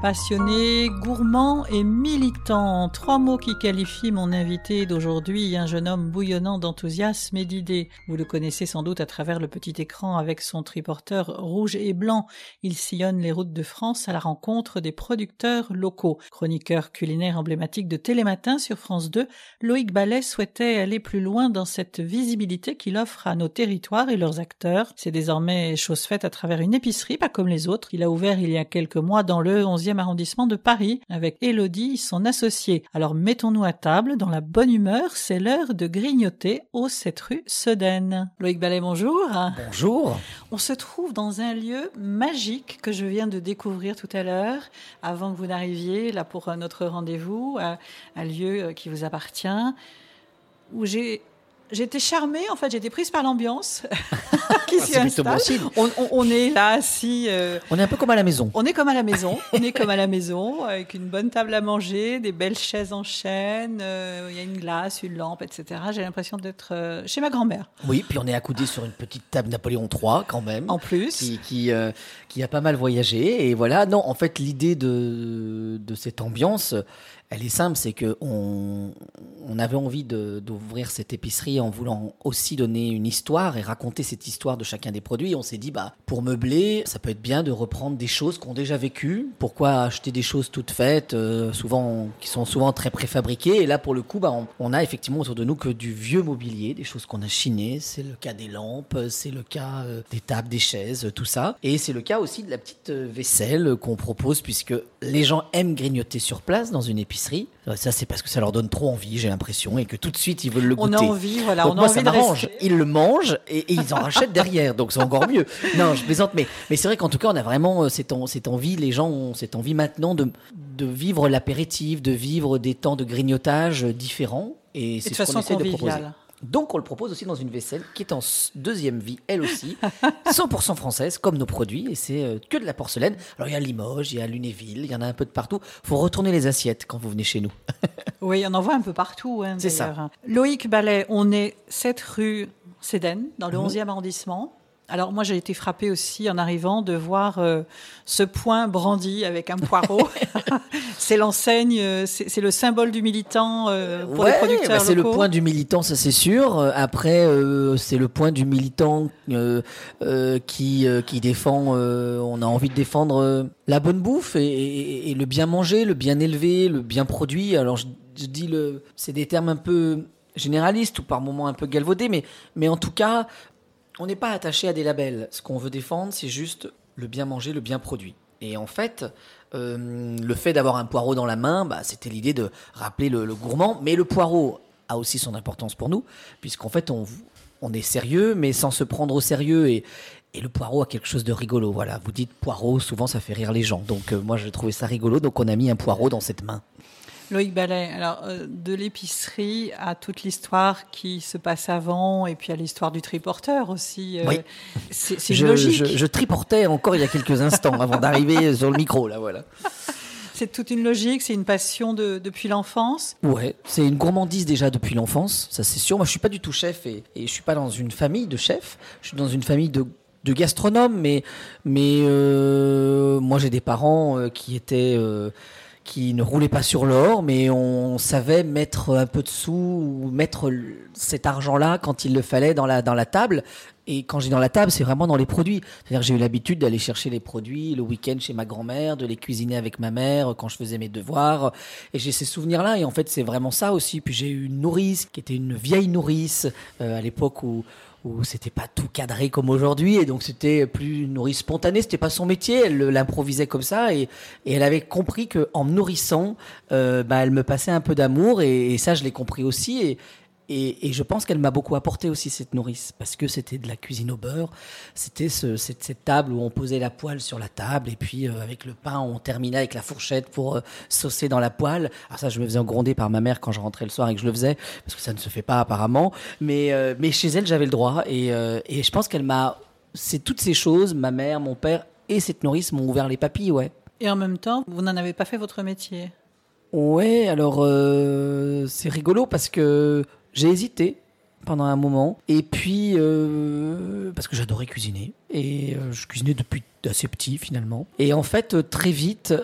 Passionné, gourmand et militant, trois mots qui qualifient mon invité d'aujourd'hui, un jeune homme bouillonnant d'enthousiasme et d'idées. Vous le connaissez sans doute à travers le petit écran avec son triporteur rouge et blanc. Il sillonne les routes de France à la rencontre des producteurs locaux. Chroniqueur culinaire emblématique de Télématin sur France 2, Loïc Ballet souhaitait aller plus loin dans cette visibilité qu'il offre à nos territoires et leurs acteurs. C'est désormais chose faite à travers une épicerie, pas comme les autres. Il a ouvert il y a quelques mois dans le 11 arrondissement de Paris avec Elodie, son associée. Alors mettons-nous à table dans la bonne humeur, c'est l'heure de grignoter au 7 rue Sedaine. Loïc Ballet, bonjour. Bonjour. On se trouve dans un lieu magique que je viens de découvrir tout à l'heure, avant que vous n'arriviez là pour notre rendez-vous, un lieu qui vous appartient, où j'ai J'étais charmée, en fait, j'étais prise par l'ambiance qui s'y installe. On, on, on, est là assis. Euh, on est un peu comme à la maison. On est comme à la maison. on est comme à la maison, avec une bonne table à manger, des belles chaises en chêne. Euh, il y a une glace, une lampe, etc. J'ai l'impression d'être euh, chez ma grand-mère. Oui, puis on est accoudé sur une petite table Napoléon III quand même. En plus. Qui, qui, qui a pas mal voyagé. Et voilà, non, en fait, l'idée de, de cette ambiance, elle est simple, c'est que on, on, avait envie d'ouvrir cette épicerie en voulant aussi donner une histoire et raconter cette histoire de chacun des produits. on s'est dit, bah, pour meubler, ça peut être bien de reprendre des choses qu'on déjà vécues. Pourquoi acheter des choses toutes faites, euh, souvent, qui sont souvent très préfabriquées? Et là, pour le coup, bah, on, on, a effectivement autour de nous que du vieux mobilier, des choses qu'on a chinées. C'est le cas des lampes, c'est le cas euh, des tables, des chaises, tout ça. Et c'est le cas aussi de la petite euh, vaisselle qu'on propose puisque les gens aiment grignoter sur place dans une épicerie ça, c'est parce que ça leur donne trop envie, j'ai l'impression, et que tout de suite ils veulent le goûter. On a envie, voilà. on moi, ça m'arrange. Ils le mangent et, ils en rachètent derrière, donc c'est encore mieux. Non, je plaisante, mais, mais c'est vrai qu'en tout cas, on a vraiment euh, cette, cette envie, les gens ont cette envie maintenant de, de vivre l'apéritif, de vivre des temps de grignotage différents. Et c'est ce qu'on essaie de proposer. Donc on le propose aussi dans une vaisselle qui est en deuxième vie, elle aussi, 100% française, comme nos produits, et c'est euh, que de la porcelaine. Alors il y a Limoges, il y a Lunéville, il y en a un peu de partout. faut retourner les assiettes quand vous venez chez nous. oui, on en voit un peu partout. Hein, c'est ça. Loïc Ballet, on est 7 rue Cédène, dans le 11e mhm. arrondissement. Alors moi j'ai été frappée aussi en arrivant de voir euh, ce point brandi avec un poireau. c'est l'enseigne, euh, c'est le symbole du militant euh, pour les producteurs bah C'est le point du militant, ça c'est sûr. Après c'est le point du militant qui qui défend. on a envie de défendre la bonne bouffe et, et, le bien manger, le bien élevé, le bien produit. Alors je, je dis le, c'est des termes un peu généralistes ou par moments un peu galvaudés, mais, mais en tout cas, on n'est pas attaché à des labels. Ce qu'on veut défendre, c'est juste le bien manger, le bien produit. Et en fait, euh, le fait d'avoir un poireau dans la main, bah, c'était l'idée de rappeler le, gourmand. Mais le poireau a aussi son importance pour nous, puisqu'en fait, on, est sérieux, mais sans se prendre au sérieux. Et, et le poireau a quelque chose de rigolo. Voilà, vous dites poireau, souvent ça fait rire les gens. Donc euh, moi, j'ai trouvé ça rigolo, donc on a mis un poireau dans cette main. Loïc Ballet, alors euh, de l'épicerie à toute l'histoire qui se passe avant et puis à l'histoire du triporteur aussi. Euh, oui. C'est logique. Je, triportais encore il y a quelques instants avant d'arriver sur le micro, là, voilà. C'est toute une logique, c'est une passion de, depuis l'enfance. Ouais, c'est une gourmandise déjà depuis l'enfance, ça c'est sûr. Moi, je suis pas du tout chef et, et je suis pas dans une famille de chefs. Je suis dans une famille de de gastronomes, mais, mais euh, moi j'ai des parents qui étaient qui ne roulait pas sur l'or, mais on savait mettre un peu de sous ou mettre cet argent-là quand il le fallait dans la, dans la table. Et quand j'ai dans la table, c'est vraiment dans les produits. C'est-à-dire j'ai eu l'habitude d'aller chercher les produits le week-end chez ma grand-mère, de les cuisiner avec ma mère quand je faisais mes devoirs. Et j'ai ces souvenirs-là. Et en fait, c'est vraiment ça aussi. Puis j'ai eu une nourrice qui était une vieille nourrice euh, à l'époque où où c'était pas tout cadré comme aujourd'hui et donc c'était plus une nourrice spontanée c'était pas son métier elle l'improvisait comme ça et, et, elle avait compris que en me nourrissant euh, bah, elle me passait un peu d'amour et, ça je l'ai compris aussi et, Et, je pense qu'elle m'a beaucoup apporté aussi cette nourrice, parce que c'était de la cuisine au beurre, c'était ce, cette, cette, table où on posait la poêle sur la table, et puis euh, avec le pain, on terminait avec la fourchette pour euh, saucer dans la poêle. Alors ça, je me faisais gronder par ma mère quand je rentrais le soir et que je le faisais, parce que ça ne se fait pas apparemment. Mais, euh, mais chez elle, j'avais le droit, et, et je pense qu'elle m'a... C'est toutes ces choses, ma mère, mon père et cette nourrice m'ont ouvert les papilles, ouais. Et en même temps, vous n'en avez pas fait votre métier? Ouais, alors c'est rigolo parce que j'ai hésité pendant un moment. Et puis, euh, parce que j'adorais cuisiner. Et euh, je cuisinais depuis assez petit finalement. Et en fait, euh, très vite,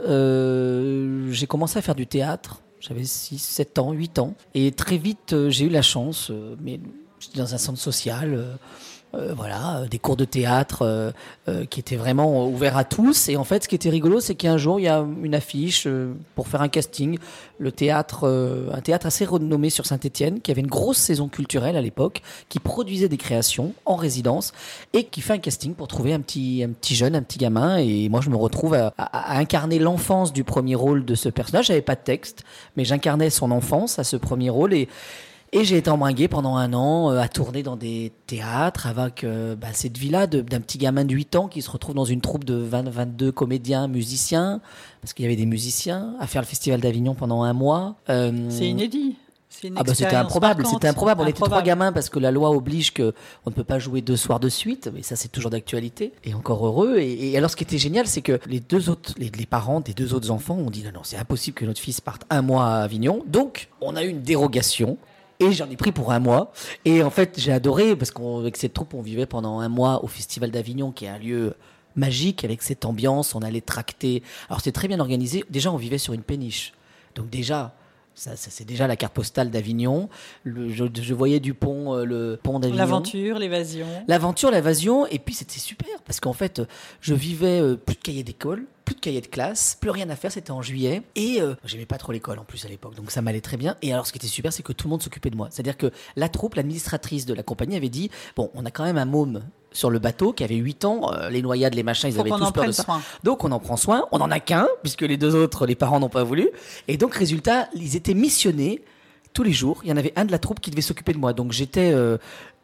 j'ai commencé à faire du théâtre. J'avais 6, 7 ans, 8 ans. Et très vite, j'ai eu la chance, mais j'étais dans un centre social voilà, euh, des cours de théâtre euh, qui étaient vraiment ouverts à tous. Et en fait, ce qui était rigolo, c'est qu'un jour, il y a une affiche pour faire un casting. Le théâtre, un théâtre assez renommé sur Saint-Étienne, qui avait une grosse saison culturelle à l'époque, qui produisait des créations en résidence et qui fait un casting pour trouver un petit, un petit jeune, un petit gamin. Et moi, je me retrouve à, à incarner l'enfance du premier rôle de ce personnage. J'avais pas de texte, mais j'incarnais son enfance à ce premier rôle et et j'ai été embringué pendant un an euh, à tourner dans des théâtres avec euh, bah, cette vie-là d'un petit gamin de 8 ans qui se retrouve dans une troupe de 20, 22 comédiens, musiciens, parce qu'il y avait des musiciens, à faire le Festival d'Avignon pendant un mois. Euh, c'est inédit. Ah bah c'était improbable, c'était improbable. On était trois gamins parce que la loi oblige que on ne peut pas jouer deux soirs de suite, mais ça c'est toujours d'actualité. Et encore heureux. Et, alors ce qui était génial, c'est que les deux autres, les, les, parents des deux autres enfants ont dit non non c'est impossible que notre fils parte un mois à Avignon. Donc on a eu une dérogation et j'en ai pris pour un mois. Et en fait, j'ai adoré parce qu'avec cette troupe, on vivait pendant un mois au Festival d'Avignon, qui est un lieu magique avec cette ambiance. On allait tracter. Alors c'était très bien organisé. Déjà, on vivait sur une péniche. Donc déjà, ça, c'est déjà la carte postale d'Avignon. Je, je, voyais du pont, euh, le pont d'Avignon. L'aventure, l'évasion. L'aventure, l'évasion. Et puis c'était super parce qu'en fait, je vivais euh, plus de cahiers d'école, plus de cahiers de classe, plus rien à faire. C'était en juillet et euh, j'aimais pas trop l'école en plus à l'époque, donc ça m'allait très bien. Et alors, ce qui était super, c'est que tout le monde s'occupait de moi. C'est-à-dire que la troupe, l'administratrice de la compagnie avait dit bon, on a quand même un môme sur le bateau qui avait 8 ans, euh, les noyades, les machins, ils avaient tous peur de ça. Soin. Donc on en prend soin, on en a qu'un, puisque les deux autres, les parents n'ont pas voulu. Et donc résultat, ils étaient missionnés tous les jours. Il y en avait un de la troupe qui devait s'occuper de moi. Donc j'étais euh,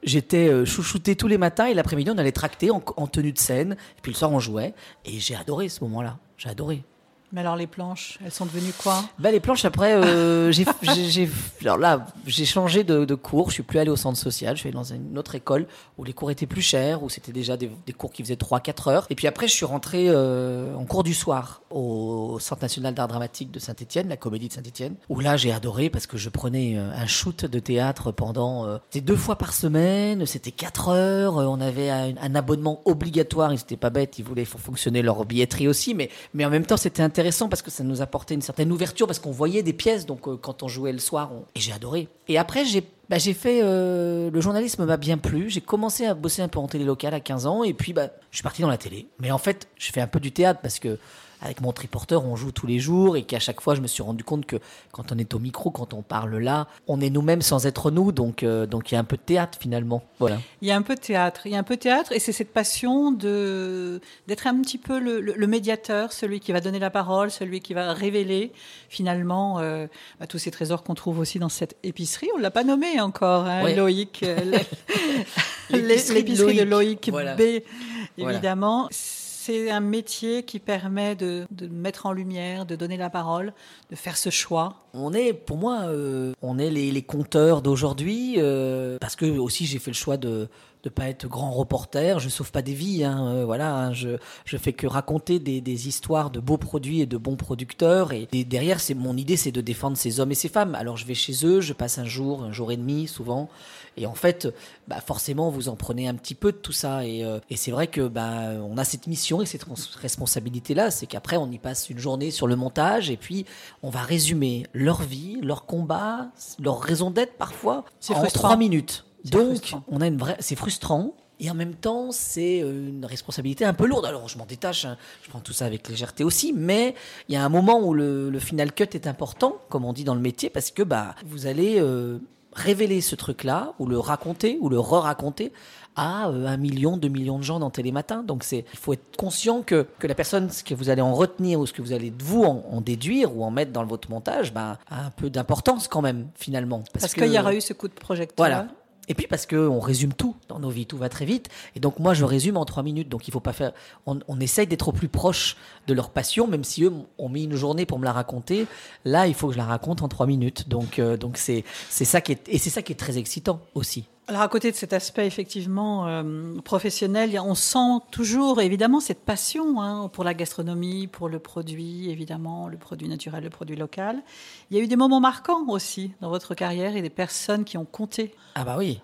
j'étais euh, chouchouté tous les matins et l'après-midi on allait tracter en, en, tenue de scène. Et puis le soir on jouait. Et j'ai adoré ce moment-là. J'ai adoré. Mais alors les planches, elles sont devenues quoi? Bah, Les planches, après, euh, j'ai, alors là, j'ai changé de, cours. Je suis plus allé au centre social. Je suis allé dans une autre école où les cours étaient plus chers, où c'était déjà des, cours qui faisaient 3-4 heures. Et puis après, je suis rentré euh, en cours du soir au Centre national d'art dramatique de Saint-Etienne, la comédie de Saint-Etienne, où là, j'ai adoré parce que je prenais euh, un shoot de théâtre pendant... Euh, c'était deux fois par semaine, c'était 4 heures. On avait un, un abonnement obligatoire. Ils n'étaient pas bêtes, ils voulaient faire fonctionner leur billetterie aussi. Mais, mais en même temps, c'était intéressant intéressant parce que ça nous apportait une certaine ouverture parce qu'on voyait des pièces. Donc euh, quand on jouait le soir, et j'ai adoré. Et après, j'ai bah, fait euh, le journalisme m'a bien plu. J'ai commencé à bosser un peu en télé locale à 15 ans et puis bah je suis parti dans la télé. Mais en fait, je fais un peu du théâtre parce que avec mon triporteur, on joue tous les jours et qu'à chaque fois, je me suis rendu compte que quand on est au micro, quand on parle là, on est nous-mêmes sans être nous. Donc, euh, donc il y a un peu de théâtre finalement. Voilà. Il y a un peu de théâtre. Il y a un peu de théâtre et c'est cette passion de d'être un petit peu le, médiateur, celui qui va donner la parole, celui qui va révéler finalement euh, bah, tous ces trésors qu'on trouve aussi dans cette épicerie. On l'a pas nommé encore, hein, Loïc. Euh, l'épicerie de Loïc B, évidemment c'est un métier qui permet de, mettre en lumière, de donner la parole, de faire ce choix. On est, pour moi, euh, on est les, conteurs d'aujourd'hui, euh, parce que aussi j'ai fait le choix de de pas être grand reporter, je sauve pas des vies, hein, euh, voilà, hein, je je fais que raconter des, des, histoires de beaux produits et de bons producteurs et, derrière c'est mon idée c'est de défendre ces hommes et ces femmes. Alors je vais chez eux, je passe un jour, un jour et demi souvent et en fait, bah forcément, vous en prenez un petit peu de tout ça. Et, euh, et c'est vrai que bah, on a cette mission et cette responsabilité-là, c'est qu'après, on y passe une journée sur le montage et puis on va résumer leur vie, leur combat, leur raison d'être parfois en trois minutes. Donc, on a une vraie, c'est frustrant. Et en même temps, c'est euh, une responsabilité un peu lourde. Alors, je m'en détache, hein. je prends tout ça avec légèreté aussi, mais il y a un moment où le, le, final cut est important, comme on dit dans le métier, parce que bah, vous allez euh, révéler ce truc-là, ou le raconter, ou le re-raconter à euh, un million, deux millions de gens dans Télématin. Donc c'est, il faut être conscient que, que la personne, ce que vous allez en retenir ou ce que vous allez vous en, déduire ou en mettre dans votre montage, ben, a un peu d'importance quand même finalement. Parce, qu'il y aura eu ce coup de projecteur. Voilà. Et puis parce qu'on résume tout dans nos vies, tout va très vite. Et donc moi, je résume en trois minutes. Donc il faut pas faire. On, essaye d'être au plus proche de leur passion, même si eux ont mis une journée pour me la raconter. Là, il faut que je la raconte en trois minutes. Donc euh, donc c'est c'est ça qui est et c'est ça qui est très excitant aussi. Alors à côté de cet aspect effectivement euh, professionnel, on sent toujours évidemment cette passion hein, pour la gastronomie, pour le produit évidemment, le produit naturel, le produit local. Il y a eu des moments marquants aussi dans votre carrière et des personnes qui ont compté. Ah bah oui,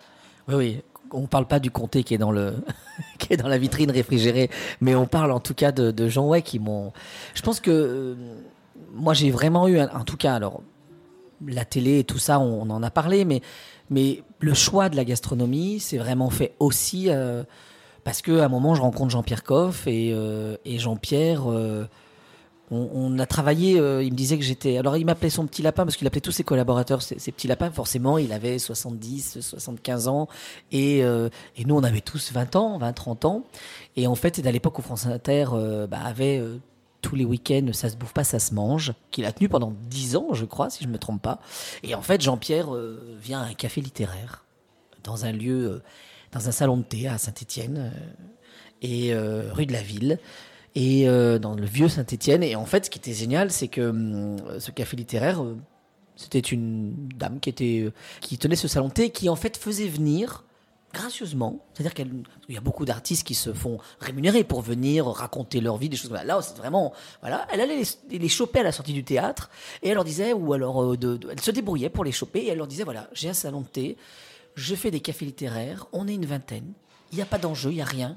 oui oui. On ne parle pas du comté qui est dans le qui est dans la vitrine réfrigérée, mais on parle en tout cas de, gens ouais qui m'ont. Je pense que euh, moi j'ai vraiment eu en tout cas alors la télé et tout ça on en a parlé, mais mais le choix de la gastronomie, c'est vraiment fait aussi euh, parce qu'à un moment, je rencontre Jean-Pierre Coff et, euh, Jean-Pierre, euh, on, a travaillé, il me disait que j'étais... Alors, il m'appelait son petit lapin parce qu'il appelait tous ses collaborateurs ses, petits lapins. Forcément, il avait 70, 75 ans et, et, nous, on avait tous 20 ans, 20, 30 ans. Et en fait, c'est à l'époque où France Inter bah, avait tous les week-ends, ça se bouffe pas, ça se mange, qu'il a tenu pendant dix ans, je crois, si je me trompe pas. Et en fait, Jean-Pierre euh, vient à un café littéraire, dans un lieu, euh, dans un salon de thé à Saint-Étienne, euh, et rue de la Ville, et dans le vieux Saint-Étienne. Et en fait, ce qui était génial, c'est que hum, ce café littéraire, c'était une dame qui était, qui tenait ce salon de thé, qui en fait faisait venir gracieusement. C'est-à-dire qu'il y a beaucoup d'artistes qui se font rémunérer pour venir raconter leur vie, des choses comme ça. Là, c'est vraiment, voilà, elle allait les, choper à la sortie du théâtre et elle leur disait, ou alors, euh, elle se débrouillait pour les choper et elle leur disait, voilà, j'ai un salon de thé, je fais des cafés littéraires, on est une vingtaine, il n'y a pas d'enjeu, il n'y a rien.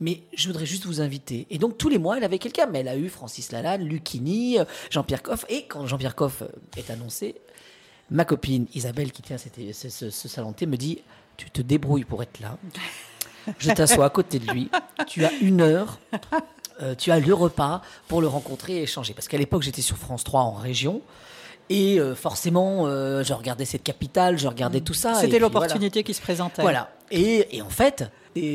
Mais je voudrais juste vous inviter. Et donc tous les mois, elle avait quelqu'un. Mais elle a eu Francis Lalanne, Lucini, Jean-Pierre Coff. Et quand Jean-Pierre Coff est annoncé, ma copine Isabelle, qui tient ce salon de thé, me dit tu te débrouilles pour être là. Je t'assois à côté de lui. Tu as une heure. Euh, tu as le repas pour le rencontrer et échanger. Parce qu'à l'époque, j'étais sur France 3 en région. Et euh, forcément, euh, je regardais cette capitale, je regardais tout ça. C'était l'opportunité qui se présentait. Voilà. Et, et en fait,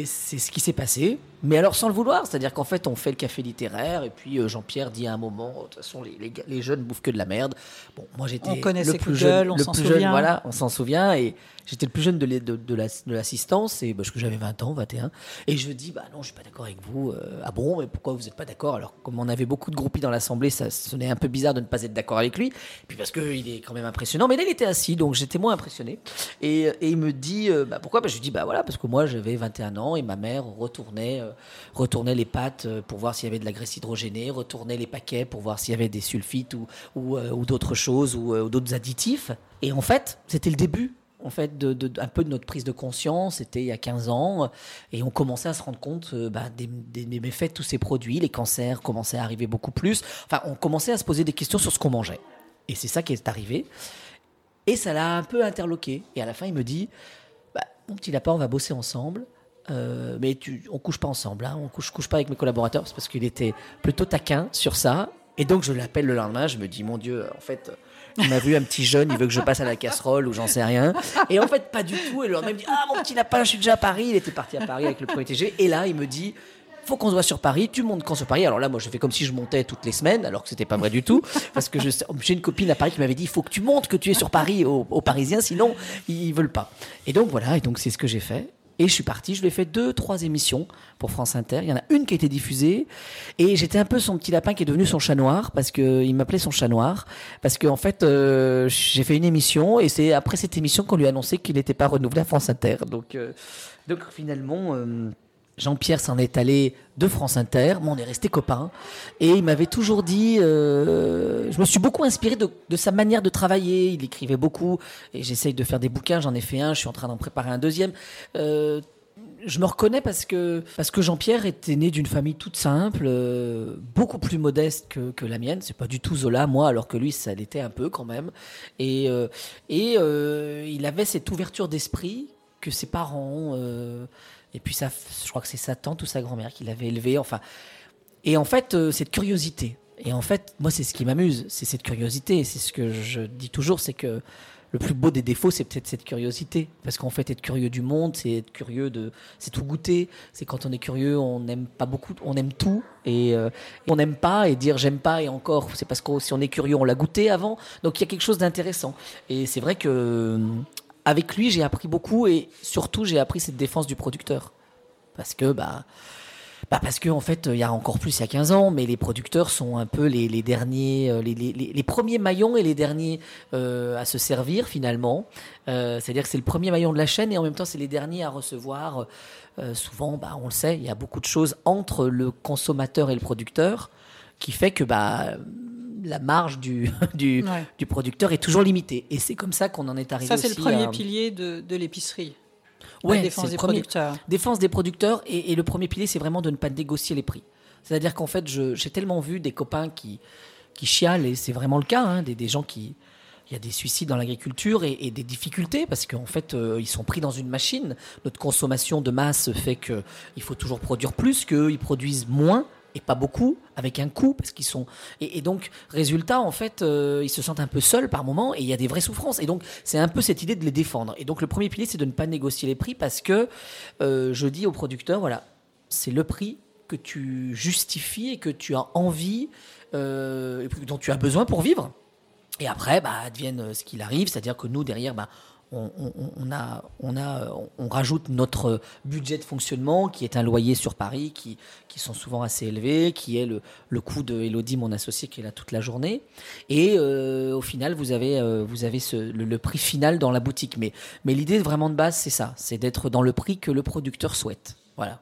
c'est ce qui s'est passé mais alors sans le vouloir, c'est-à-dire qu'en fait on fait le café littéraire et puis euh, Jean-Pierre dit à un moment, de toute façon les, les, les, jeunes bouffent que de la merde. Bon, moi j'étais le plus jeune, on s'en souvient. voilà, on s'en souvient et j'étais le plus jeune de, de, de l'assistance et parce que j'avais 20 ans, 21 et je dis bah non je suis pas d'accord avec vous. Euh, ah bon mais pourquoi vous n'êtes pas d'accord? Alors comme on avait beaucoup de groupies dans l'assemblée, ça sonnait un peu bizarre de ne pas être d'accord avec lui. Et puis parce qu'il est quand même impressionnant, mais là il était assis donc j'étais moins impressionné et, et il me dit euh, bah, pourquoi? Bah, je lui dis bah voilà parce que moi j'avais 21 et ma mère retournait retournait les pâtes euh, pour voir s'il y avait de la graisse hydrogénée, retournait les paquets pour voir s'il y avait des sulfites ou, euh, d'autres choses euh, ou, d'autres additifs. Et en fait, c'était le début en fait, de, un peu de notre prise de conscience. C'était il y a 15 ans. Et on commençait à se rendre compte bah, des, des, méfaits de tous ces produits. Les cancers commençaient à arriver beaucoup plus. Enfin, on commençait à se poser des questions sur ce qu'on mangeait. Et c'est ça qui est arrivé. Et ça l'a un peu interloqué. Et à la fin, il me dit bah, Mon petit lapin, on va bosser ensemble. Euh, mais tu, on couche pas ensemble, hein. on couche, couche pas avec mes collaborateurs, c'est parce qu'il était plutôt taquin sur ça. Et donc je l'appelle le lendemain, je me dis mon Dieu, en fait, il m'a vu un petit jeune, il veut que je passe à la casserole ou j'en sais rien. Et en fait, pas du tout. Et le lendemain, il me dit Ah mon petit lapin, je suis déjà à Paris. Il était parti à Paris avec le premier TG. Et là, il me dit faut qu'on se voit sur Paris, tu montes quand sur Paris? Alors là, moi, je fais comme si je montais toutes les semaines, alors que c'était pas vrai du tout, parce que j'ai une copine à Paris qui m'avait dit, faut que tu montes, que tu es sur Paris aux, aux Parisiens, sinon ils veulent pas. Et donc voilà, et donc c'est ce que j'ai fait. Et je suis parti, je lui ai fait deux, trois émissions pour France Inter. Il y en a une qui a été diffusée. Et j'étais un peu son petit lapin qui est devenu son chat noir, parce qu'il m'appelait son chat noir. Parce qu'en en fait, euh, j'ai fait une émission, et c'est après cette émission qu'on lui a annoncé qu'il n'était pas renouvelé à France Inter. Donc, euh, finalement... Euh, Jean-Pierre s'en est allé de France Inter, mais on est resté copains. Et il m'avait toujours dit, euh, je me suis beaucoup inspiré de, sa manière de travailler. Il écrivait beaucoup, et j'essaye de faire des bouquins. J'en ai fait un, je suis en train d'en préparer un deuxième. Euh, je me reconnais parce que parce que Jean-Pierre était né d'une famille toute simple, euh, beaucoup plus modeste que, que la mienne. C'est pas du tout Zola, moi, alors que lui, ça l'était un peu quand même. Et et il avait cette ouverture d'esprit que ses parents et puis ça, je crois que c'est sa tante ou sa grand-mère qui l'avait élevé. Enfin, et en fait, euh, cette curiosité. Et en fait, moi, c'est ce qui m'amuse, c'est cette curiosité. C'est ce que je dis toujours, c'est que le plus beau des défauts, c'est peut-être cette curiosité. Parce qu'en fait, être curieux du monde, c'est être curieux de, c'est tout goûter. C'est quand on est curieux, on n'aime pas beaucoup, on aime tout et euh, on n'aime pas et dire j'aime pas et encore, c'est parce que si on est curieux, on l'a goûté avant. Donc il y a quelque chose d'intéressant. Et c'est vrai que avec lui, j'ai appris beaucoup et surtout j'ai appris cette défense du producteur. Parce que bah bah parce qu'en en fait, il y a encore plus il y a 15 ans, mais les producteurs sont un peu les, derniers, euh, les, premiers maillons et les derniers euh, à se servir finalement. Euh, C'est-à-dire que c'est le premier maillon de la chaîne et en même temps, c'est les derniers à recevoir. Souvent, bah, on le sait, il y a beaucoup de choses entre le consommateur et le producteur qui fait que bah, la marge du, du, Ouais. du producteur est toujours limitée. Et c'est comme ça qu'on en est arrivé Ça, c'est le premier à- pilier de, de l'épicerie. Ouais, la défense des premier- producteurs. Défense des producteurs et, et le premier pilier, c'est vraiment de ne pas négocier les prix. C'est-à-dire qu'en fait, j'ai tellement vu des copains qui, qui chialent, et c'est vraiment le cas, hein, des, des gens qui... Il y a des suicides dans l'agriculture et, et des difficultés parce qu'en fait, euh, ils sont pris dans une machine. Notre consommation de masse fait qu'il faut toujours produire plus, qu'eux, ils produisent moins et pas beaucoup, avec un coût, parce qu'ils sont... Et, donc, résultat, en fait, euh, ils se sentent un peu seuls par moment et il y a des vraies souffrances. Et donc, c'est un peu cette idée de les défendre. Et donc, le premier pilier, c'est de ne pas négocier les prix parce que euh, je dis aux producteurs, voilà, c'est le prix que tu justifies et que tu as envie, euh, dont tu as besoin pour vivre. Et après, bah, advienne euh, ce qu'il arrive, c'est-à-dire que nous, derrière, bah, on, a, on, a, on rajoute notre budget de fonctionnement, qui est un loyer sur Paris, qui, qui sont souvent assez élevés, qui est le, le coût de Elodie, mon associé, qui est là toute la journée. Et euh, au final, vous avez, euh, vous avez le, prix final dans la boutique. Mais, mais l'idée vraiment de base, c'est ça, c'est d'être dans le prix que le producteur souhaite. Voilà.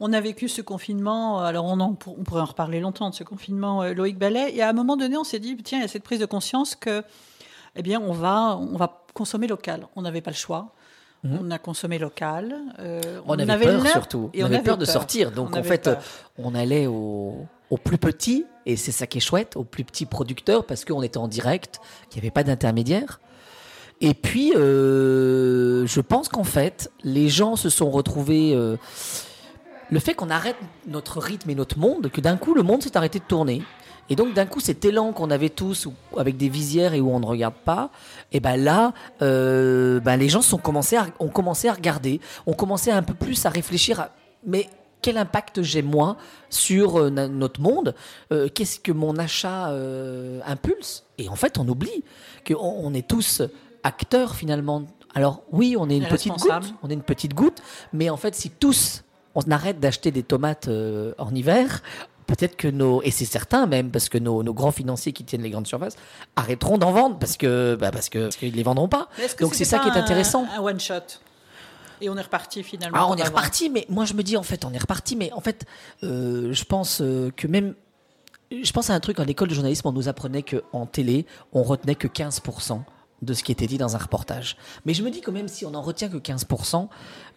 On a vécu ce confinement, alors on, on pourrait en reparler longtemps de ce confinement, euh, Loïc Ballet, et à un moment donné, on s'est dit, tiens, il y a cette prise de conscience que, eh bien, on va, on va consommer local. On n'avait pas le choix. On a consommé local. euh, Mhm. On, avait, peur surtout. et on, avait avait peur de sortir. Donc On en fait, peur. on allait au, au plus petit, et c'est ça qui est chouette, au plus petit producteur, parce qu'on était en direct, qu'il n'y avait pas d'intermédiaire. Et puis, euh, je pense qu'en fait, les gens se sont retrouvés. euh, le fait qu'on arrête notre rythme et notre monde, que d'un coup, le monde s'est arrêté de tourner. Et donc, d'un coup, cet élan qu'on avait tous, où- avec des visières et où on ne regarde pas, et ben là, euh, ben les gens sont commencé à, ont commencé à regarder, ont commencé un peu plus à réfléchir à, mais quel impact j'ai moi sur euh, notre monde? Euh, Qu'est-ce que mon achat impulse? Et en fait, on oublie qu'on on est tous acteurs finalement. Alors oui, on est une Et petite goutte, on est une petite goutte, mais en fait, si tous on arrête d'acheter des tomates euh, en hiver, peut-être que nos et c'est certain même parce que nos, nos grands financiers qui tiennent les grandes surfaces arrêteront d'en vendre parce que bah, parce que parce qu'ils les vendront pas. Que Donc c'est ça qui est pas un- intéressant. Un, one shot? Et on est reparti finalement. Ah, on est reparti, mais moi je me dis en fait, on est reparti, mais en fait, euh, je pense euh, que même. Je pense à un truc, en école de journalisme, on nous apprenait qu'en télé, on retenait que 15% de ce qui était dit dans un reportage. Mais je me dis que même si on n'en retient que 15%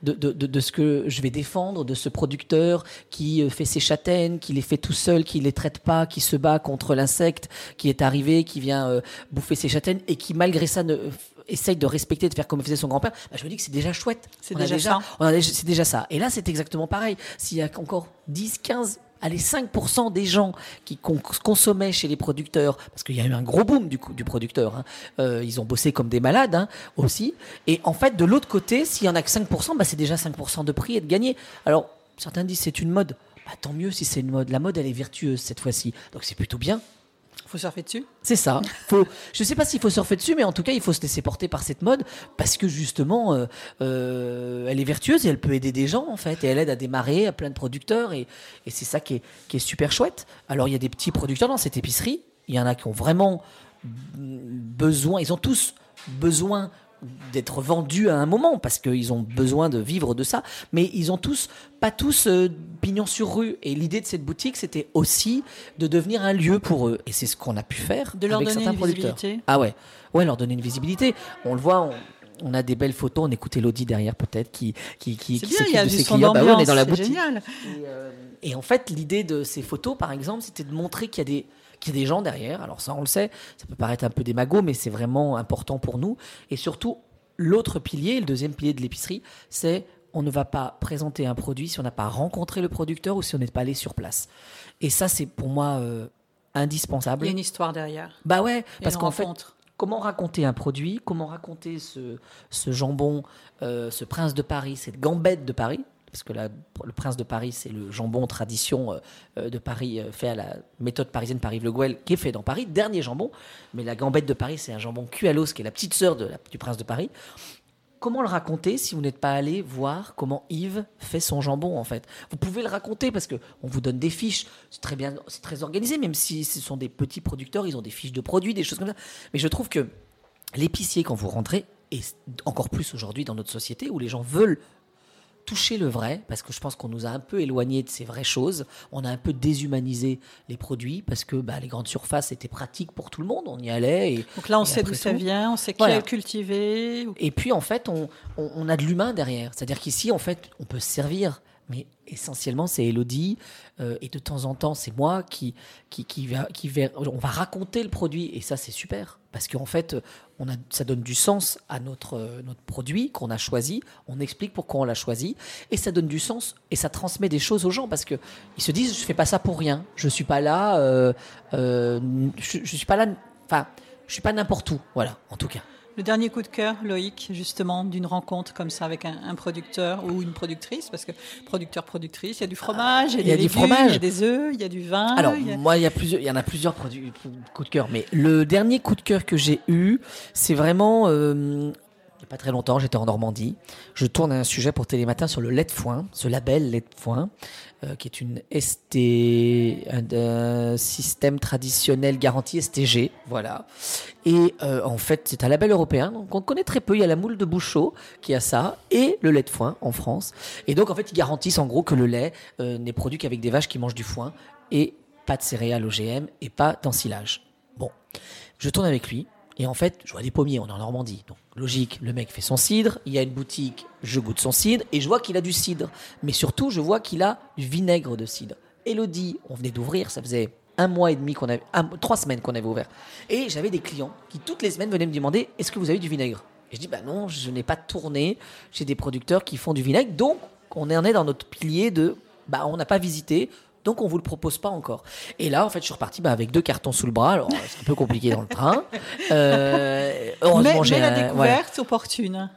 de, de, de, de ce que je vais défendre, de ce producteur qui euh, fait ses châtaignes, qui les fait tout seul, qui les traite pas, qui se bat contre l'insecte qui est arrivé, qui vient euh, bouffer ses châtaignes et qui malgré ça ne, essaye de respecter, de faire comme faisait son grand-père, bah, je me dis que c'est déjà chouette. C'est déjà ça. on a déjà- c'est déjà ça. Et là, c'est exactement pareil. S'il y a encore 10, 15, allez, 5% des gens qui con- consommaient chez les producteurs, parce qu'il y a eu un gros boom du producteur, hein, euh, ils ont bossé comme des malades hein, aussi. Et en fait, de l'autre côté, s'il y en a que 5%, bah, c'est déjà 5% de prix et de gagner. Alors, certains disent c'est une mode. Bah, tant mieux si c'est une mode. La mode, elle est vertueuse cette fois-ci. Donc c'est plutôt bien. Faut surfer dessus. C'est ça. Faut, je sais pas s'il faut surfer dessus, mais en tout cas, il faut se laisser porter par cette mode parce que justement, euh, euh, elle est vertueuse et elle peut aider des gens en fait, et elle aide à démarrer à plein de producteurs et, c'est ça qui est, qui est super chouette. Alors il y a des petits producteurs dans cette épicerie. Il y en a qui ont vraiment besoin. Ils ont tous besoin d'être vendus à un moment parce qu'ils ont besoin de vivre de ça. Mais ils ont tous pas tous euh, pignon sur rue. Et l'idée de cette boutique c'était aussi de devenir un lieu pour eux. Et c'est ce qu'on a pu faire De leur avec donner certains une producteurs. visibilité. ah ouais. Ouais leur donner une visibilité. On le voit on, on a des belles photos on écoute Elodie derrière peut-être qui qui qui, C'est qui s'occupe de ses clients. Bah ouais, on est dans la boutique. génial. et, euh, et en fait, l'idée de ces photos, par exemple, c'était de montrer qu'il y a des qu'il y a des gens derrière. Alors ça, on le sait, ça peut paraître un peu démago, mais c'est vraiment important pour nous. Et surtout, l'autre pilier, le deuxième pilier de l'épicerie, c'est on ne va pas présenter un produit si on n'a pas rencontré le producteur ou si on n'est pas allé sur place. Et ça, c'est pour moi euh, Il indispensable. y a une histoire derrière. Bah ouais, Et parce qu'en fait, comment raconter un produit, comment raconter ce, ce jambon, euh, ce prince de Paris, cette gambette de Paris, parce que là, le prince de Paris, c'est le jambon tradition euh, euh, de Paris fait à la méthode parisienne Paris-Le Gouel, qui est fait dans Paris, dernier jambon. Mais la gambette de Paris, c'est un jambon cuit à l'os, qui est la petite sœur du prince de Paris comment le raconter si vous n'êtes pas allé voir comment Yves fait son jambon en fait? Vous pouvez le raconter parce que on vous donne des fiches, c'est très bien, c'est très organisé, même si ce sont des petits producteurs, ils ont des fiches de produits, des choses comme ça. Mais je trouve que l'épicier, quand vous rentrez, et encore plus aujourd'hui dans notre société où les gens veulent toucher le vrai, parce que je pense qu'on nous a un peu éloigné de ces vraies choses. On a un peu déshumanisé les produits parce que bah, les grandes surfaces étaient pratiques pour tout le monde. On y allait. Et, Donc là, on sait d'où ça vient, on sait qui est cultivé. Et puis, en fait, on, on a de l'humain derrière. C'est-à-dire qu'ici, en fait, on peut se servir mais essentiellement c'est Elodie euh, et de temps en temps c'est moi qui qui, qui, va, qui va, on va raconter le produit et ça c'est super parce qu'en fait on a, ça donne du sens à notre notre produit qu'on a choisi on explique pourquoi on l'a choisi et ça donne du sens et ça transmet des choses aux gens parce que ils se disent je fais pas ça pour rien je suis pas là euh, euh, je, je suis pas là enfin je suis pas n'importe où voilà en tout cas le dernier coup de cœur, Loïc, justement, d'une rencontre comme ça avec un, producteur ou une productrice, parce que producteur, productrice, il y a du fromage, il y a, des, fromage. il y a des œufs, il y a du vin. Alors, moi, il y, a plusieurs, il y en a plusieurs produits, coups de cœur, mais le dernier coup de cœur que j'ai eu, c'est vraiment euh, il n'y a pas très longtemps, j'étais en Normandie. Je tourne un sujet pour Télématin sur le lait de foin, ce label lait de foin, euh, qui est une ST, un, système traditionnel garantie STG, voilà. Et euh, en fait, c'est un label européen, donc on connaît très peu. Il y a la moule de Bouchot qui a ça, et le lait de foin en France. Et donc, en fait, ils garantissent en gros que le lait euh, n'est produit qu'avec des vaches qui mangent du foin, et pas de céréales OGM, et pas d'ensilage. Bon, je tourne avec lui. Et en fait, je vois des pommiers, on est en Normandie. Logique, le mec fait son cidre, il y a une boutique, je goûte son cidre, et je vois qu'il a du cidre. Mais surtout, je vois qu'il a du vinaigre de cidre. Elodie, on venait d'ouvrir, ça faisait un mois et demi qu'on avait, trois semaines qu'on avait ouvert. Et j'avais des clients qui, toutes les semaines, venaient me demander est-ce que vous avez du vinaigre? Et je dis bah non, je n'ai pas tourné chez des producteurs qui font du vinaigre. Donc, on en est dans notre pilier de bah, on n'a pas visité, donc on vous le propose pas encore. Et là, en fait, je suis reparti bah, avec deux cartons sous le bras. Alors c'est un peu compliqué dans le train. Euh, heureusement, mais, la découverte opportune.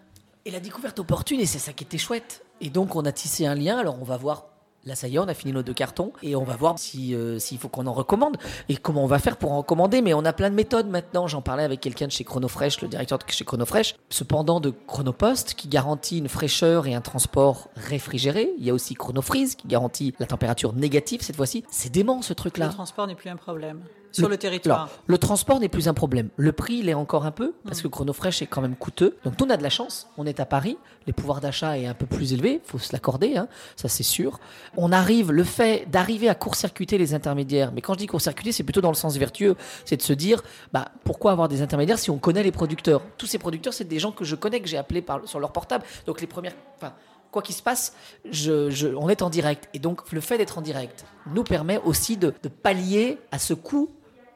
Et la découverte opportune, et c'est ça qui était chouette. Et donc on a tissé un lien. Alors on va voir Là, ça y est, on a fini nos deux cartons et on va voir euh, s'il faut qu'on en recommande et comment on va faire pour en recommander. Mais on a plein de méthodes maintenant. J'en parlais avec quelqu'un de chez Chronofresh, le directeur de chez Chronofresh, cependant de Chronopost qui garantit une fraîcheur et un transport réfrigéré. Il y a aussi Chronofreeze qui garantit la température négative cette fois-ci. C'est dément ce truc-là. Le transport n'est plus un problème sur le, territoire. le transport n'est plus un problème. Le prix, il est encore un peu, parce que Chronofresh est quand même coûteux. Donc, on a de la chance. On est à Paris. Les pouvoirs d'achat est un peu plus élevé. faut se l'accorder, hein. ça c'est sûr. On arrive, le fait d'arriver à court-circuiter les intermédiaires, mais quand je dis court-circuiter, c'est plutôt dans le sens vertueux. C'est de se dire, bah, pourquoi avoir des intermédiaires si on connaît les producteurs? Tous ces producteurs, c'est des gens que je connais, que j'ai appelés par, sur leur portable. Donc, les premières. Enfin, quoi qu'il se passe, je, on est en direct. Et donc, le fait d'être en direct nous permet aussi de, de pallier à ce coût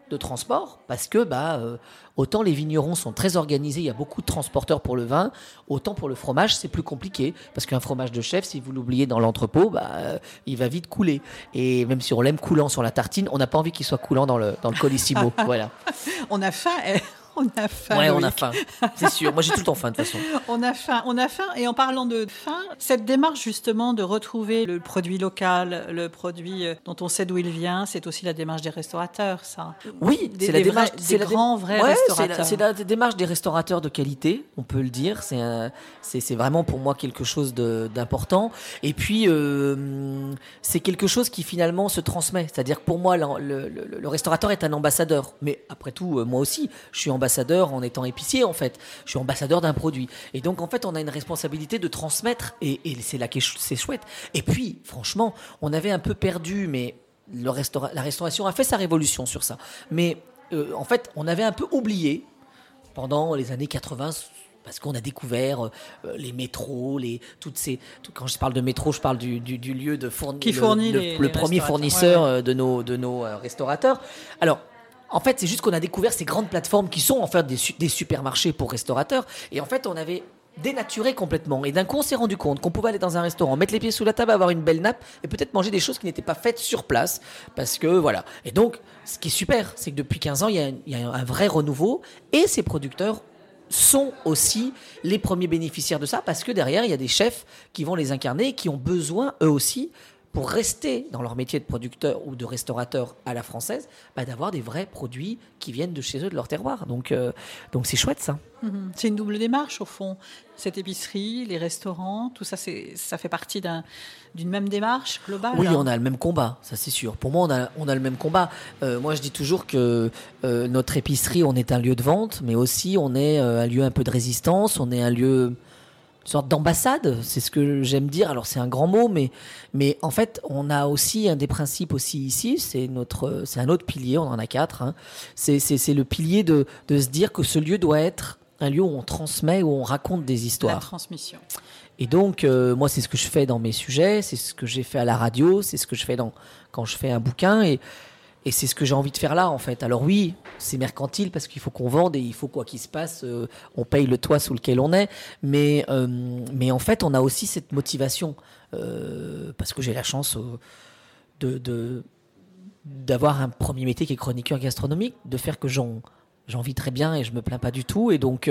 de transport parce que bah euh, autant les vignerons sont très organisés, il y a beaucoup de transporteurs pour le vin, autant pour le fromage c'est plus compliqué parce qu'un fromage de chef si vous l'oubliez dans l'entrepôt, bah euh, il va vite couler et même si on l'aime coulant sur la tartine, on n'a pas envie qu'il soit coulant dans le dans le colissimo, voilà. On a faim. On a faim. Ouais, on a faim. C'est sûr. Moi, j'ai tout le temps faim de toute façon. On a faim. On a faim. Et en parlant de faim, cette démarche justement de retrouver le produit local, le produit euh, dont on sait d'où il vient, c'est aussi la démarche des restaurateurs, ça. Oui, c'est la démarche des grands vrais restaurateurs. C'est la, démarche des restaurateurs de qualité, on peut le dire. C'est c'est vraiment pour moi quelque chose d'important. Et puis euh, c'est quelque chose qui finalement se transmet. C'est-à-dire que pour moi, le, le, restaurateur est un ambassadeur. Mais après tout, euh, moi aussi, je suis ambassadeur ambassadeur en étant épicier en fait. Je suis ambassadeur d'un produit. Et donc en fait, on a une responsabilité de transmettre et, c'est là que c'est chouette. Et puis, franchement, on avait un peu perdu, mais le la restauration a fait sa révolution sur ça. Mais euh, en fait, on avait un peu oublié pendant les années 80 parce qu'on a découvert euh, les métros, les toutes ces. quand je parle de métro, je parle du, lieu de fourni, qui fournit le, premier fournisseur euh, de nos de nos restaurateurs. Alors en fait, c'est juste qu'on a découvert ces grandes plateformes qui sont en fait des, supermarchés pour restaurateurs. Et en fait, on avait dénaturé complètement. Et d'un coup, on s'est rendu compte qu'on pouvait aller dans un restaurant, mettre les pieds sous la table, avoir une belle nappe et peut-être manger des choses qui n'étaient pas faites sur place. Parce que voilà. Et donc, ce qui est super, c'est que depuis 15 ans, il y, a, il y a un vrai renouveau et ces producteurs sont aussi les premiers bénéficiaires de ça parce que derrière, il y a des chefs qui vont les incarner, qui ont besoin eux aussi pour rester dans leur métier de producteur ou de restaurateur à la française, bah, d'avoir des vrais produits qui viennent de chez eux, de leur terroir. Donc, euh, donc c'est chouette ça. Mhm. C'est une double démarche au fond. Cette épicerie, les restaurants, tout ça, ça fait partie d'un, d'une même démarche globale. Oui, hein. on a le même combat, ça c'est sûr. Pour moi, on a, on a le même combat. Euh, moi, je dis toujours que euh, notre épicerie, on est un lieu de vente, mais aussi on est un lieu un peu de résistance, on est un lieu sorte d'ambassade, c'est ce que j'aime dire. Alors c'est un grand mot, mais mais en fait on a aussi un des principes aussi ici, c'est notre, c'est un autre pilier, on en a quatre. Hein. C'est c'est le pilier de de se dire que ce lieu doit être un lieu où on transmet, où on raconte des La histoires. transmission. Et donc, euh, moi, c'est ce que je fais dans mes sujets, c'est ce que j'ai fait à la radio, c'est ce que je fais dans, quand je fais un bouquin, et, et c'est ce que j'ai envie de faire là, en fait. Alors oui, c'est mercantile parce qu'il faut qu'on vende et il faut quoi qu'il se passe, euh, on paye le toit sous lequel on est, mais, euh, mais en fait, on a aussi cette motivation, euh, parce que j'ai la chance de, d'avoir un premier métier qui est chroniqueur gastronomique, de faire que j'en, vis très bien et je me plains pas du tout, et donc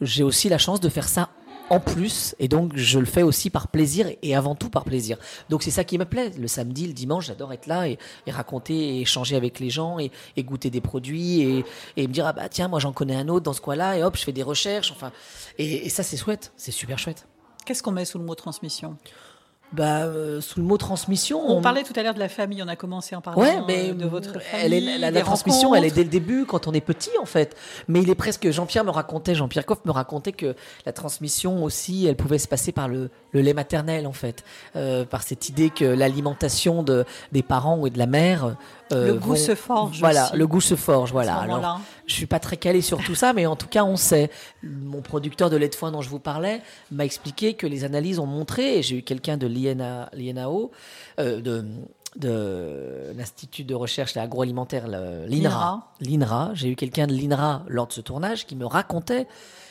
j'ai aussi la chance de faire ça en plus, et donc je le fais aussi par plaisir et avant tout par plaisir. Donc c'est ça qui me plaît. Le samedi, le dimanche, j'adore être là et, raconter et échanger avec les gens et, goûter des produits et, me dire ah bah tiens moi j'en connais un autre dans ce coin-là et hop je fais des recherches. Enfin et, et ça c'est chouette, c'est super chouette. Qu'est-ce qu'on met sous le mot transmission? Bah euh, sous le mot transmission, On parlait tout à l'heure de la famille, on a commencé en parlant Ouais, euh, mais de votre famille. elle est, la, transmission, elle est dès le début quand on est petit en fait. Mais il est presque. Jean-Pierre me racontait, Jean-Pierre Coff me racontait que la transmission aussi, elle pouvait se passer par le, le lait maternel en fait, Euh, par cette idée que l'alimentation de des parents ou de la mère. Euh, Le goût vont- se forge Voilà, aussi, le goût se forge. Voilà. Alors, je suis pas très calé sur tout ça, mais en tout cas, on sait. Mon producteur de lait de foin dont je vous parlais m'a expliqué que les analyses ont montré, et j'ai eu quelqu'un de l'INA, l'INAO, euh, de, de l'Institut de recherche agroalimentaire, l'INRA. L'INRA. J'ai eu quelqu'un de l'INRA lors de ce tournage qui me racontait